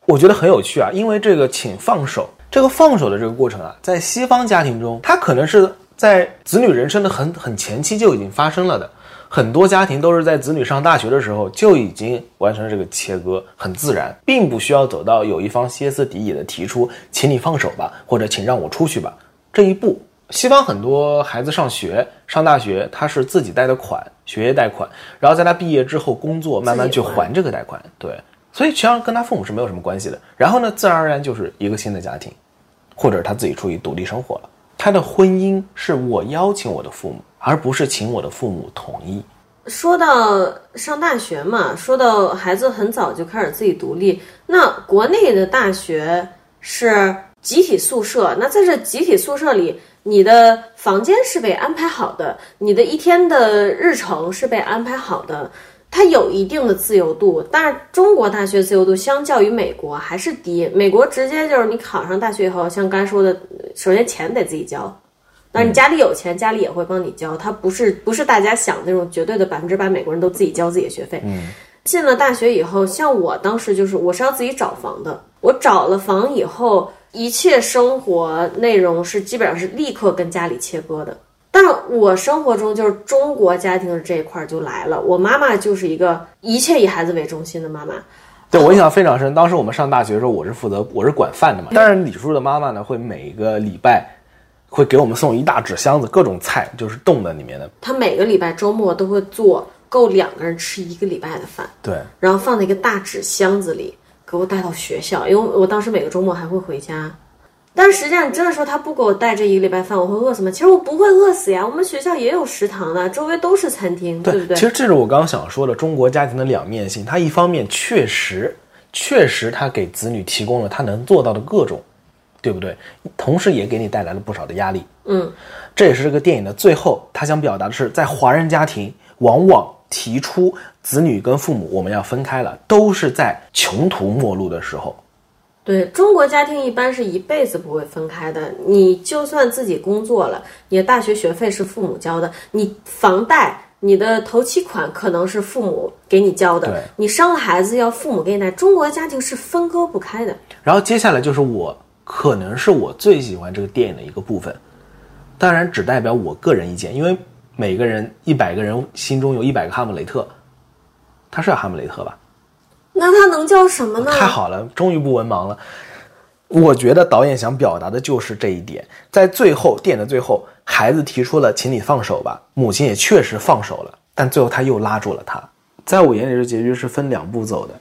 [SPEAKER 1] 我觉得很有趣啊，因为这个请放手，这个放手的这个过程啊，在西方家庭中，它可能是在子女人生的很很前期就已经发生了的。很多家庭都是在子女上大学的时候就已经完成了这个切割，很自然，并不需要走到有一方歇斯底里的提出“请你放手吧”或者“请让我出去吧”这一步。西方很多孩子上学、上大学，他是自己贷的款，学业贷款，然后在他毕业之后工作，慢慢去还这个贷款。对，所以实际上跟他父母是没有什么关系的。然后呢，自然而然就是一个新的家庭，或者他自己出去独立生活了。他的婚姻是我邀请我的父母，而不是请我的父母同意。
[SPEAKER 2] 说到上大学嘛，说到孩子很早就开始自己独立，那国内的大学是集体宿舍，那在这集体宿舍里，你的房间是被安排好的，你的一天的日程是被安排好的，它有一定的自由度，但是中国大学自由度相较于美国还是低。美国直接就是你考上大学以后，像刚才说的，首先钱得自己交，但是你家里有钱，家里也会帮你交，它不是不是大家想的那种绝对的百分之百美国人都自己交自己的学费。嗯，进了大学以后，像我当时就是我是要自己找房的，我找了房以后，一切生活内容是基本上是立刻跟家里切割的。但是我生活中就是中国家庭的这一块儿就来了，我妈妈就是一个一切以孩子为中心的妈妈。
[SPEAKER 1] 对我印象非常深。当时我们上大学的时候，我是负责我是管饭的嘛。但是，李叔的妈妈呢，会每个礼拜会给我们送一大纸箱子，各种菜，就是冻在里面的。
[SPEAKER 2] 他每个礼拜周末都会做够两个人吃一个礼拜的饭，
[SPEAKER 1] 对，
[SPEAKER 2] 然后放在一个大纸箱子里给我带到学校，因为我当时每个周末还会回家。但是实际上，你真的说他不给我带这一个礼拜饭，我会饿死吗？其实我不会饿死呀，我们学校也有食堂的，周围都是餐厅，对不对？
[SPEAKER 1] 其实这是我刚刚想说的中国家庭的两面性。它一方面确实，确实他给子女提供了他能做到的各种，对不对？同时也给你带来了不少的压力。
[SPEAKER 2] 嗯，
[SPEAKER 1] 这也是这个电影的最后，他想表达的是，在华人家庭，往往提出子女跟父母我们要分开了，都是在穷途末路的时候。
[SPEAKER 2] 对中国家庭一般是一辈子不会分开的。你就算自己工作了，你的大学学费是父母交的，你房贷、你的头期款可能是父母给你交的，你生了孩子要父母给你带。中国家庭是分割不开的。
[SPEAKER 1] 然后接下来就是我可能是我最喜欢这个电影的一个部分，当然只代表我个人意见，因为每个人一百个人心中有一百个哈姆雷特，他是叫哈姆雷特吧？
[SPEAKER 2] 那他能叫什么呢？
[SPEAKER 1] 太好了，终于不文盲了。我觉得导演想表达的就是这一点，在最后电影的最后，孩子提出了“请你放手吧”，母亲也确实放手了，但最后他又拉住了他。在我眼里，这结局是分两步走的。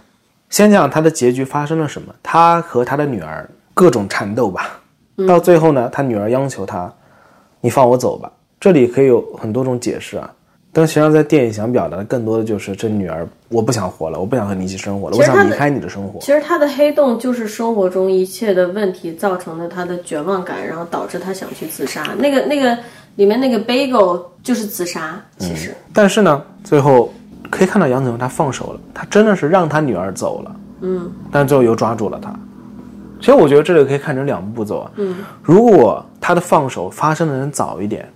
[SPEAKER 1] 先讲他的结局发生了什么，他和他的女儿各种缠斗吧，到最后呢，他女儿央求他：“你放我走吧。”这里可以有很多种解释啊。但实际上，在电影想表达的更多的就是这女儿，我不想活了，我不想和你一起生活了，我想离开你的生活。
[SPEAKER 2] 其实他的黑洞就是生活中一切的问题造成的他的绝望感，然后导致他想去自杀。那个那个里面那个 bagel 就是自杀，其实。
[SPEAKER 1] 但是呢，最后可以看到杨子荣他放手了，他真的是让他女儿走了。
[SPEAKER 2] 嗯。
[SPEAKER 1] 但最后又抓住了他。其实我觉得这里可以看成两步走啊。
[SPEAKER 2] 嗯。
[SPEAKER 1] 如果他的放手发生的人早一点，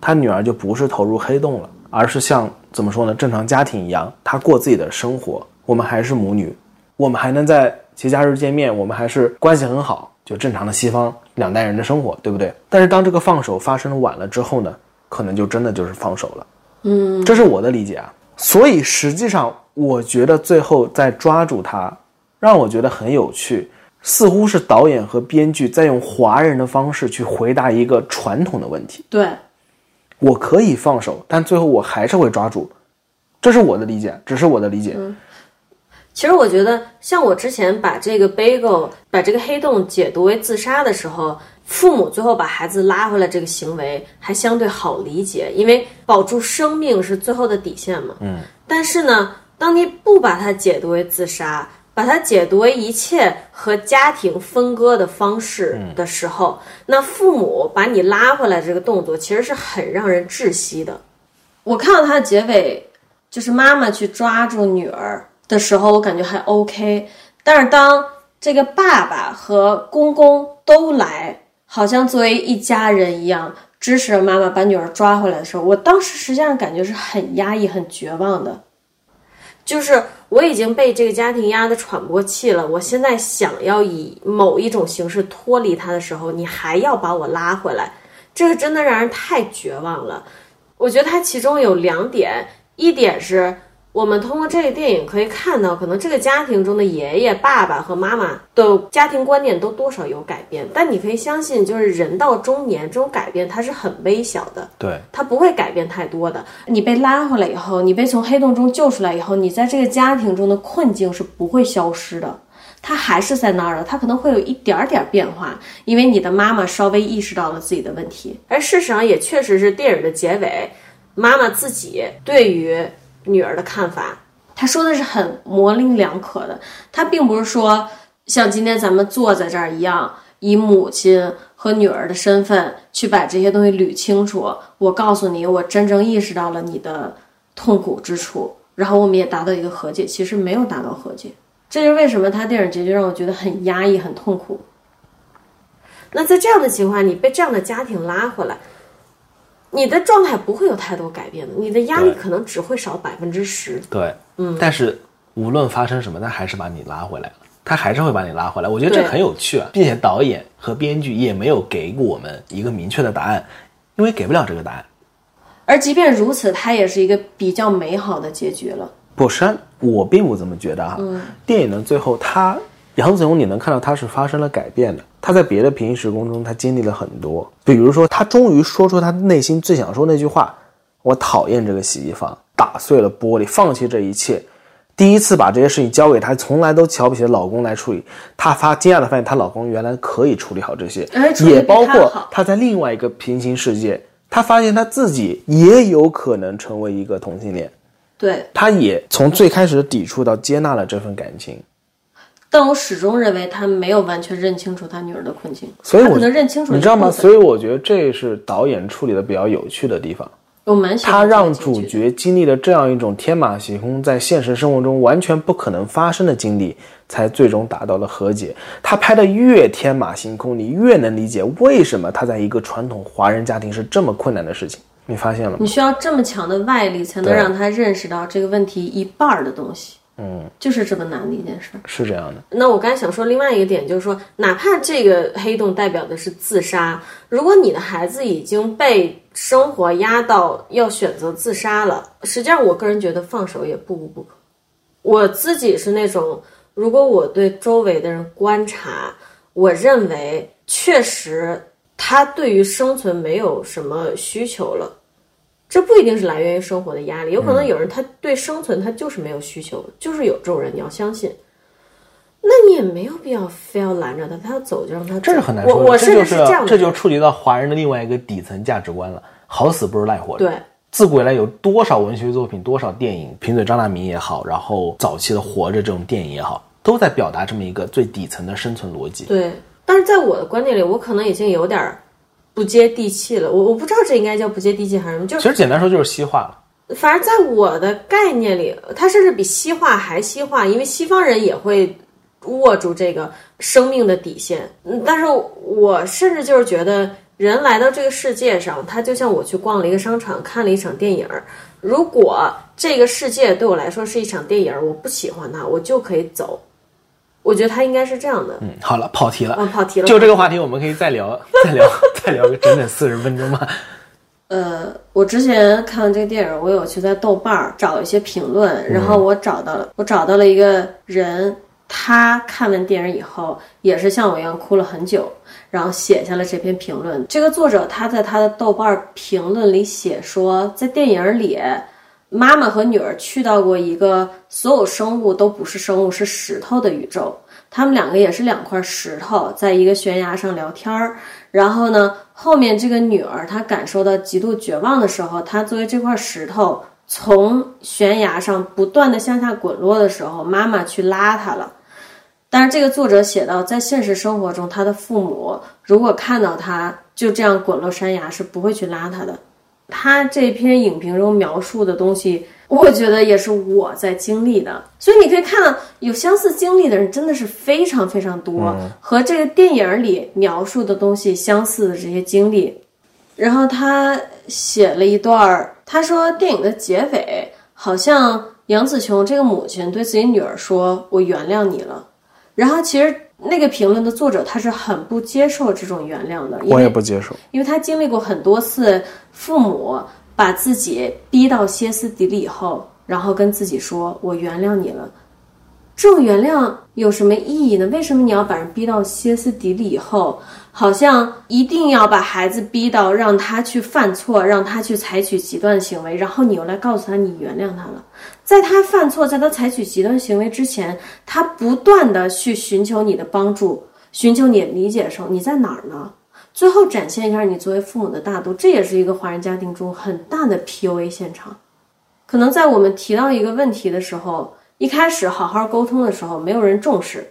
[SPEAKER 1] 他女儿就不是投入黑洞了。而是像怎么说呢？正常家庭一样，他过自己的生活，我们还是母女，我们还能在节假日见面，我们还是关系很好，就正常的西方两代人的生活，对不对？但是当这个放手发生晚了之后呢，可能就真的就是放手了。
[SPEAKER 2] 嗯，
[SPEAKER 1] 这是我的理解啊。所以实际上，我觉得最后再抓住他，让我觉得很有趣，似乎是导演和编剧在用华人的方式去回答一个传统的问题。
[SPEAKER 2] 对。
[SPEAKER 1] 我可以放手，但最后我还是会抓住，这是我的理解，只是我的理解。
[SPEAKER 2] 嗯，其实我觉得，像我之前把这个 bagel 把这个黑洞解读为自杀的时候，父母最后把孩子拉回来这个行为还相对好理解，因为保住生命是最后的底线嘛。
[SPEAKER 1] 嗯，
[SPEAKER 2] 但是呢，当你不把它解读为自杀。把它解读为一切和家庭分割的方式的时候，那父母把你拉回来这个动作其实是很让人窒息的。我看到它的结尾，就是妈妈去抓住女儿的时候，我感觉还 OK。但是当这个爸爸和公公都来，好像作为一家人一样支持着妈妈把女儿抓回来的时候，我当时实际上感觉是很压抑、很绝望的。就是我已经被这个家庭压得喘不过气了，我现在想要以某一种形式脱离他的时候，你还要把我拉回来，这个真的让人太绝望了。我觉得它其中有两点，一点是。我们通过这个电影可以看到，可能这个家庭中的爷爷、爸爸和妈妈的家庭观念都多少有改变。但你可以相信，就是人到中年，这种改变它是很微小的，
[SPEAKER 1] 对，
[SPEAKER 2] 它不会改变太多的。你被拉回来以后，你被从黑洞中救出来以后，你在这个家庭中的困境是不会消失的，它还是在那儿的，它可能会有一点点变化，因为你的妈妈稍微意识到了自己的问题。而事实上，也确实是电影的结尾，妈妈自己对于。女儿的看法，他说的是很模棱两可的。他并不是说像今天咱们坐在这儿一样，以母亲和女儿的身份去把这些东西捋清楚。我告诉你，我真正意识到了你的痛苦之处，然后我们也达到一个和解。其实没有达到和解，这就是为什么他电影结局让我觉得很压抑、很痛苦。那在这样的情况，你被这样的家庭拉回来。你的状态不会有太多改变的，你的压力可能只会少百分之十。
[SPEAKER 1] 对，
[SPEAKER 2] 嗯，
[SPEAKER 1] 但是无论发生什么，他还是把你拉回来了，他还是会把你拉回来。我觉得这很有趣啊，并且导演和编剧也没有给我们一个明确的答案，因为给不了这个答案。
[SPEAKER 2] 而即便如此，它也是一个比较美好的结局了。
[SPEAKER 1] 不是，我并不这么觉得啊。
[SPEAKER 2] 嗯，
[SPEAKER 1] 电影的最后，他杨子荣，你能看到他是发生了改变的。他在别的平行时空中，他经历了很多，比如说，他终于说出他内心最想说那句话：“我讨厌这个洗衣房，打碎了玻璃，放弃这一切。”第一次把这些事情交给他从来都瞧不起的老公来处理，她发惊讶的发现，她老公原来可以处理好这些，也包括她在另外一个平行世界，她发现她自己也有可能成为一个同性恋。
[SPEAKER 2] 对，
[SPEAKER 1] 她也从最开始的抵触到接纳了这份感情。
[SPEAKER 2] 但我始终认为他没有完全认清楚他女儿的困境，
[SPEAKER 1] 所以
[SPEAKER 2] 可能认清楚，
[SPEAKER 1] 你知道吗？所以我觉得这是导演处理的比较有趣的地方。
[SPEAKER 2] 我蛮喜欢
[SPEAKER 1] 他让主角经历了这样一种天马行空，在现实生活中完全不可能发生的经历，才最终达到了和解。他拍的越天马行空，你越能理解为什么他在一个传统华人家庭是这么困难的事情。你发现了吗？
[SPEAKER 2] 你需要这么强的外力，才能让他认识到这个问题一半的东西。
[SPEAKER 1] 嗯，
[SPEAKER 2] 就是这么难的一件事，
[SPEAKER 1] 是这样的。
[SPEAKER 2] 那我刚才想说另外一个点，就是说，哪怕这个黑洞代表的是自杀，如果你的孩子已经被生活压到要选择自杀了，实际上我个人觉得放手也不无不可。我自己是那种，如果我对周围的人观察，我认为确实他对于生存没有什么需求了。这不一定是来源于生活的压力，有可能有人他对生存他就是没有需求，就是有这种人，你要相信。那你也没有必要非要拦着他，他要走就让他走。
[SPEAKER 1] 这是很难说的，
[SPEAKER 2] 我我甚
[SPEAKER 1] 这就是
[SPEAKER 2] 这样的
[SPEAKER 1] 这就触及到华人的另外一个底层价值观了，好死不如赖活着。
[SPEAKER 2] 对，
[SPEAKER 1] 自古以来有多少文学作品，多少电影，贫嘴张大民也好，然后早期的《活着》这种电影也好，都在表达这么一个最底层的生存逻辑。
[SPEAKER 2] 对，但是在我的观念里，我可能已经有点儿不接地气了。我我不知道这应该叫不接地气还是什么，就
[SPEAKER 1] 其实简单说就是西化了。
[SPEAKER 2] 反正在我的概念里，它甚至比西化还西化，因为西方人也会握住这个生命的底线。嗯，但是我甚至就是觉得，人来到这个世界上，他就像我去逛了一个商场，看了一场电影儿。如果这个世界对我来说是一场电影儿，我不喜欢它，我就可以走。我觉得他应该是这样的。
[SPEAKER 1] 嗯，好了，跑题了。
[SPEAKER 2] 嗯，跑题了。
[SPEAKER 1] 就这个话题，我们可以再聊，再聊，再聊个整整四十分钟吧。
[SPEAKER 2] 呃，我之前看完这个电影，我有去在豆瓣儿找一些评论，然后我找到了，我找到了一个人，他看完电影以后也是像我一样哭了很久，然后写下了这篇评论。这个作者他在他的豆瓣儿评论里写说，在电影里，妈妈和女儿去到过一个所有生物都不是生物，是石头的宇宙。他们两个也是两块石头，在一个悬崖上聊天儿。然后呢，后面这个女儿她感受到极度绝望的时候，她作为这块石头从悬崖上不断的向下滚落的时候，妈妈去拉她了。但是这个作者写到，在现实生活中，他的父母如果看到他就这样滚落山崖，是不会去拉他的。他这篇影评中描述的东西，我觉得也是我在经历的，所以你可以看到有相似经历的人真的是非常非常多，和这个电影里描述的东西相似的这些经历。然后他写了一段儿，他说电影的结尾好像杨紫琼这个母亲对自己女儿说：“我原谅你了。”然后其实那个评论的作者他是很不接受这种原谅的，
[SPEAKER 1] 我也不接受。
[SPEAKER 2] 因为他经历过很多次父母把自己逼到歇斯底里以后，然后跟自己说：“我原谅你了。”这种原谅有什么意义呢？为什么你要把人逼到歇斯底里以后，好像一定要把孩子逼到让他去犯错，让他去采取极端行为，然后你又来告诉他你原谅他了？在他犯错，在他采取极端行为之前，他不断的去寻求你的帮助，寻求你的理解的时候，你在哪儿呢？最后展现一下你作为父母的大度，这也是一个华人家庭中很大的 PUA 现场。可能在我们提到一个问题的时候，一开始好好沟通的时候，没有人重视，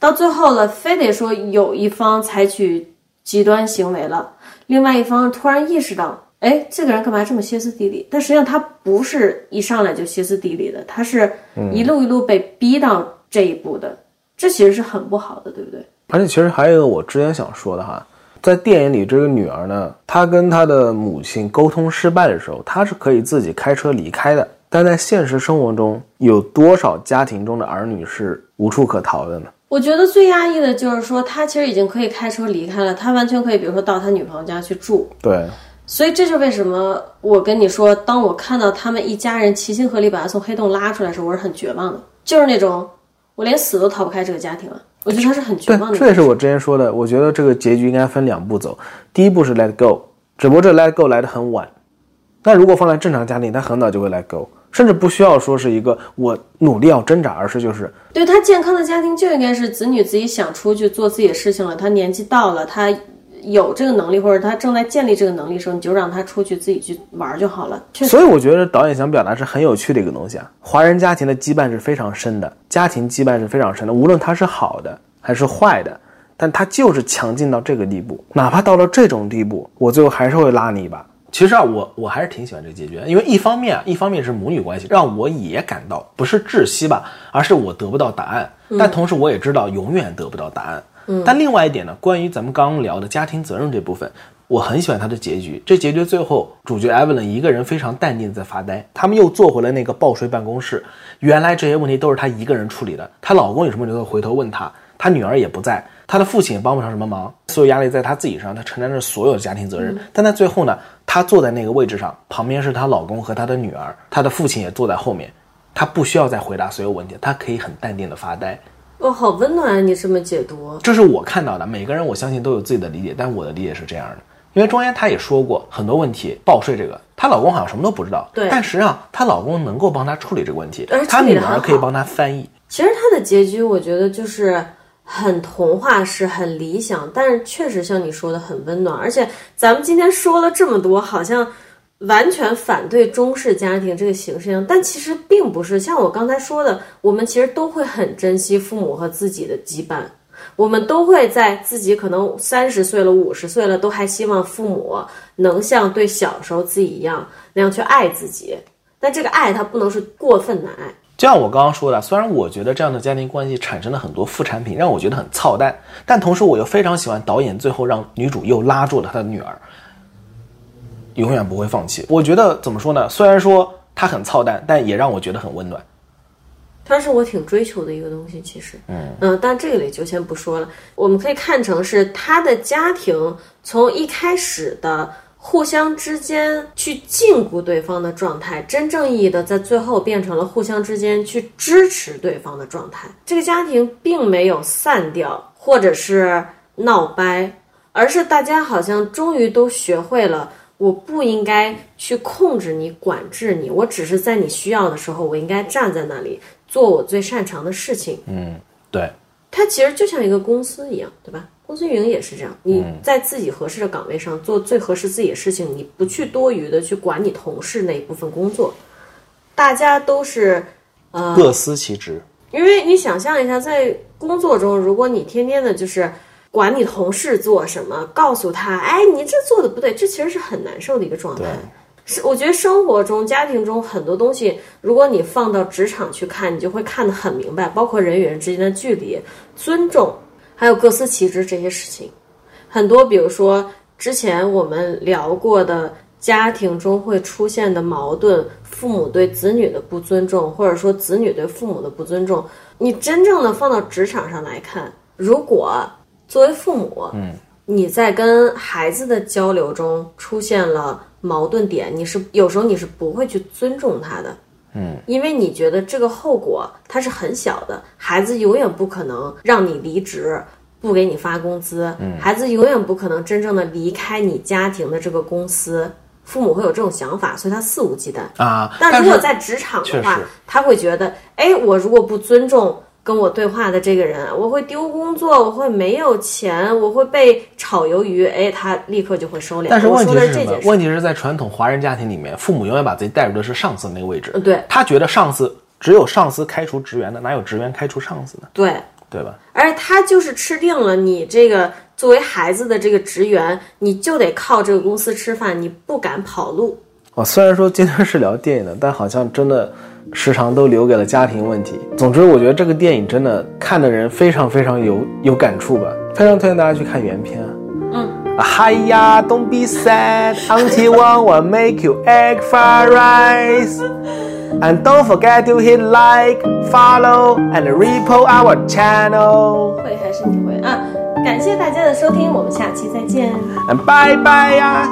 [SPEAKER 2] 到最后了，非得说有一方采取极端行为了，另外一方突然意识到，哎，这个人干嘛这么歇斯底里？但实际上他不是一上来就歇斯底里的，他是一路一路被逼到这一步的，这其实是很不好的，对不对？
[SPEAKER 1] 而且其实还有一个我之前想说的哈，在电影里这个女儿呢，她跟她的母亲沟通失败的时候，她是可以自己开车离开的。但在现实生活中，有多少家庭中的儿女是无处可逃的呢？
[SPEAKER 2] 我觉得最压抑的就是说，他其实已经可以开车离开了，他完全可以，比如说到他女朋友家去住。
[SPEAKER 1] 对，
[SPEAKER 2] 所以这就是为什么我跟你说，当我看到他们一家人齐心合力把他从黑洞拉出来的时候，我是很绝望的，就是那种我连死都逃不开这个家庭了。我觉得他是很绝望，的。
[SPEAKER 1] 这也是我之前说的。我觉得这个结局应该分两步走。第一步是 let go，只不过这 let go 来的很晚。那如果放在正常家庭，他很早就会 let go，甚至不需要说是一个我努力要挣扎，而是就是
[SPEAKER 2] 对他健康的家庭就应该是子女自己想出去做自己的事情了，他年纪到了，他有这个能力或者他正在建立这个能力的时候，你就让他出去自己去玩就好了。
[SPEAKER 1] 所以我觉得导演想表达是很有趣的一个东西啊。华人家庭的羁绊是非常深的，家庭羁绊是非常深的，无论他是好的还是坏的，但他就是强劲到这个地步。哪怕到了这种地步，我最后还是会拉你一把。其实啊，我我还是挺喜欢这个结局的，因为一方面啊，一方面是母女关系，让我也感到不是窒息吧，而是我得不到答案，但同时我也知道永远得不到答案。但另外一点呢，关于咱们刚刚聊的家庭责任这部分，我很喜欢他的结局。这结局最后，主角 Evelyn 一个人非常淡定的在发呆，他们又坐回了那个报税办公室。原来这些问题都是她一个人处理的，她老公有什么问题都会回头问她，她女儿也不在，她的父亲也帮不上什么忙，所有压力在她自己上，她承担着所有的家庭责任。但在最后呢，她坐在那个位置上，旁边是她老公和她的女儿，她的父亲也坐在后面。她不需要再回答所有问题，她可以很淡定的发呆。
[SPEAKER 2] 哦，好温暖啊！你这么解读，
[SPEAKER 1] 这是我看到的。每个人我相信都有自己的理解，但我的理解是这样的。因为庄严她也说过很多问题，报税这个，她老公好像什么都不知道。
[SPEAKER 2] 对
[SPEAKER 1] 但实际上她老公能够帮她处理这个问题她女儿可以帮她翻译。
[SPEAKER 2] 其实她的结局，我觉得就是很童话式、很理想，但是确实像你说的很温暖。而且咱们今天说了这么多，好像完全反对中式家庭这个形式，但其实并不是。像我刚才说的，我们其实都会很珍惜父母和自己的羁绊。我们都会在自己可能三十岁了、五十岁了，都还希望父母能像对小时候自己一样那样去爱自己。但这个爱，它不能是过分的爱。
[SPEAKER 1] 就像我刚刚说的，虽然我觉得这样的家庭关系产生了很多副产品，让我觉得很操蛋，但同时我又非常喜欢导演最后让女主又拉住了她的女儿，永远不会放弃。我觉得怎么说呢？虽然说它很操蛋，但也让我觉得很温暖。
[SPEAKER 2] 它是我挺追求的一个东西，其实，嗯嗯但这个里就先不说了。我们可以看成是他的家庭从一开始的互相之间去禁锢对方的状态，真正意义的在最后变成了互相之间去支持对方的状态。这个家庭并没有散掉，或者是闹掰，而是大家好像终于都学会了。我不应该去控制你、管制你，我只是在你需要的时候，我应该站在那里做我最擅长的事情。
[SPEAKER 1] 嗯，对，
[SPEAKER 2] 它其实就像一个公司一样，对吧？公司运营也是这样，你在自己合适的岗位上做最合适自己的事情，你不去多余的去管你同事那一部分工作，大家都是呃
[SPEAKER 1] 各司其职。
[SPEAKER 2] 因为你想象一下，在工作中，如果你天天的就是管你同事做什么，告诉他，哎，你这做的不对，这其实是很难受的一个状态。是，我觉得生活中、家庭中很多东西，如果你放到职场去看，你就会看得很明白，包括人与人之间的距离、尊重，还有各司其职这些事情。很多，比如说之前我们聊过的家庭中会出现的矛盾，父母对子女的不尊重，或者说子女对父母的不尊重，你真正的放到职场上来看，如果作为父母，嗯，你在跟孩子的交流中出现了矛盾点，你是有时候你是不会去尊重他的，嗯，因为你觉得这个后果它是很小的，孩子永远不可能让你离职。不给你发工资，孩子永远不可能真正的离开你家庭的这个公司。父母会有这种想法，所以他肆无忌惮
[SPEAKER 1] 啊。
[SPEAKER 2] 但如果在职场的话，他会觉得，哎，我如果不尊重跟我对话的这个人，我会丢工作，我会没有钱，我会被炒鱿鱼。哎，他立刻就会收敛。
[SPEAKER 1] 但是问题
[SPEAKER 2] 是
[SPEAKER 1] 什么？问题是在传统华人家庭里面，父母永远把自己带入的是上司那个位置。
[SPEAKER 2] 对，
[SPEAKER 1] 他觉得上司只有上司开除职员的，哪有职员开除上司呢？
[SPEAKER 2] 对。
[SPEAKER 1] 对吧？
[SPEAKER 2] 而且他就是吃定了你这个作为孩子的这个职员，你就得靠这个公司吃饭，你不敢跑路。
[SPEAKER 1] 哦，虽然说今天是聊电影的，但好像真的时常都留给了家庭问题。总之，我觉得这个电影真的看的人非常非常有有感触吧，非常推荐大家去看原片。
[SPEAKER 2] 嗯。
[SPEAKER 1] 嗨呀，Don't be sad until one one make you egg fried rice. And don't forget to hit like, follow, and repo our channel.
[SPEAKER 2] 会还是你会啊？感谢大家的收听，我们下期再见。
[SPEAKER 1] 拜拜呀。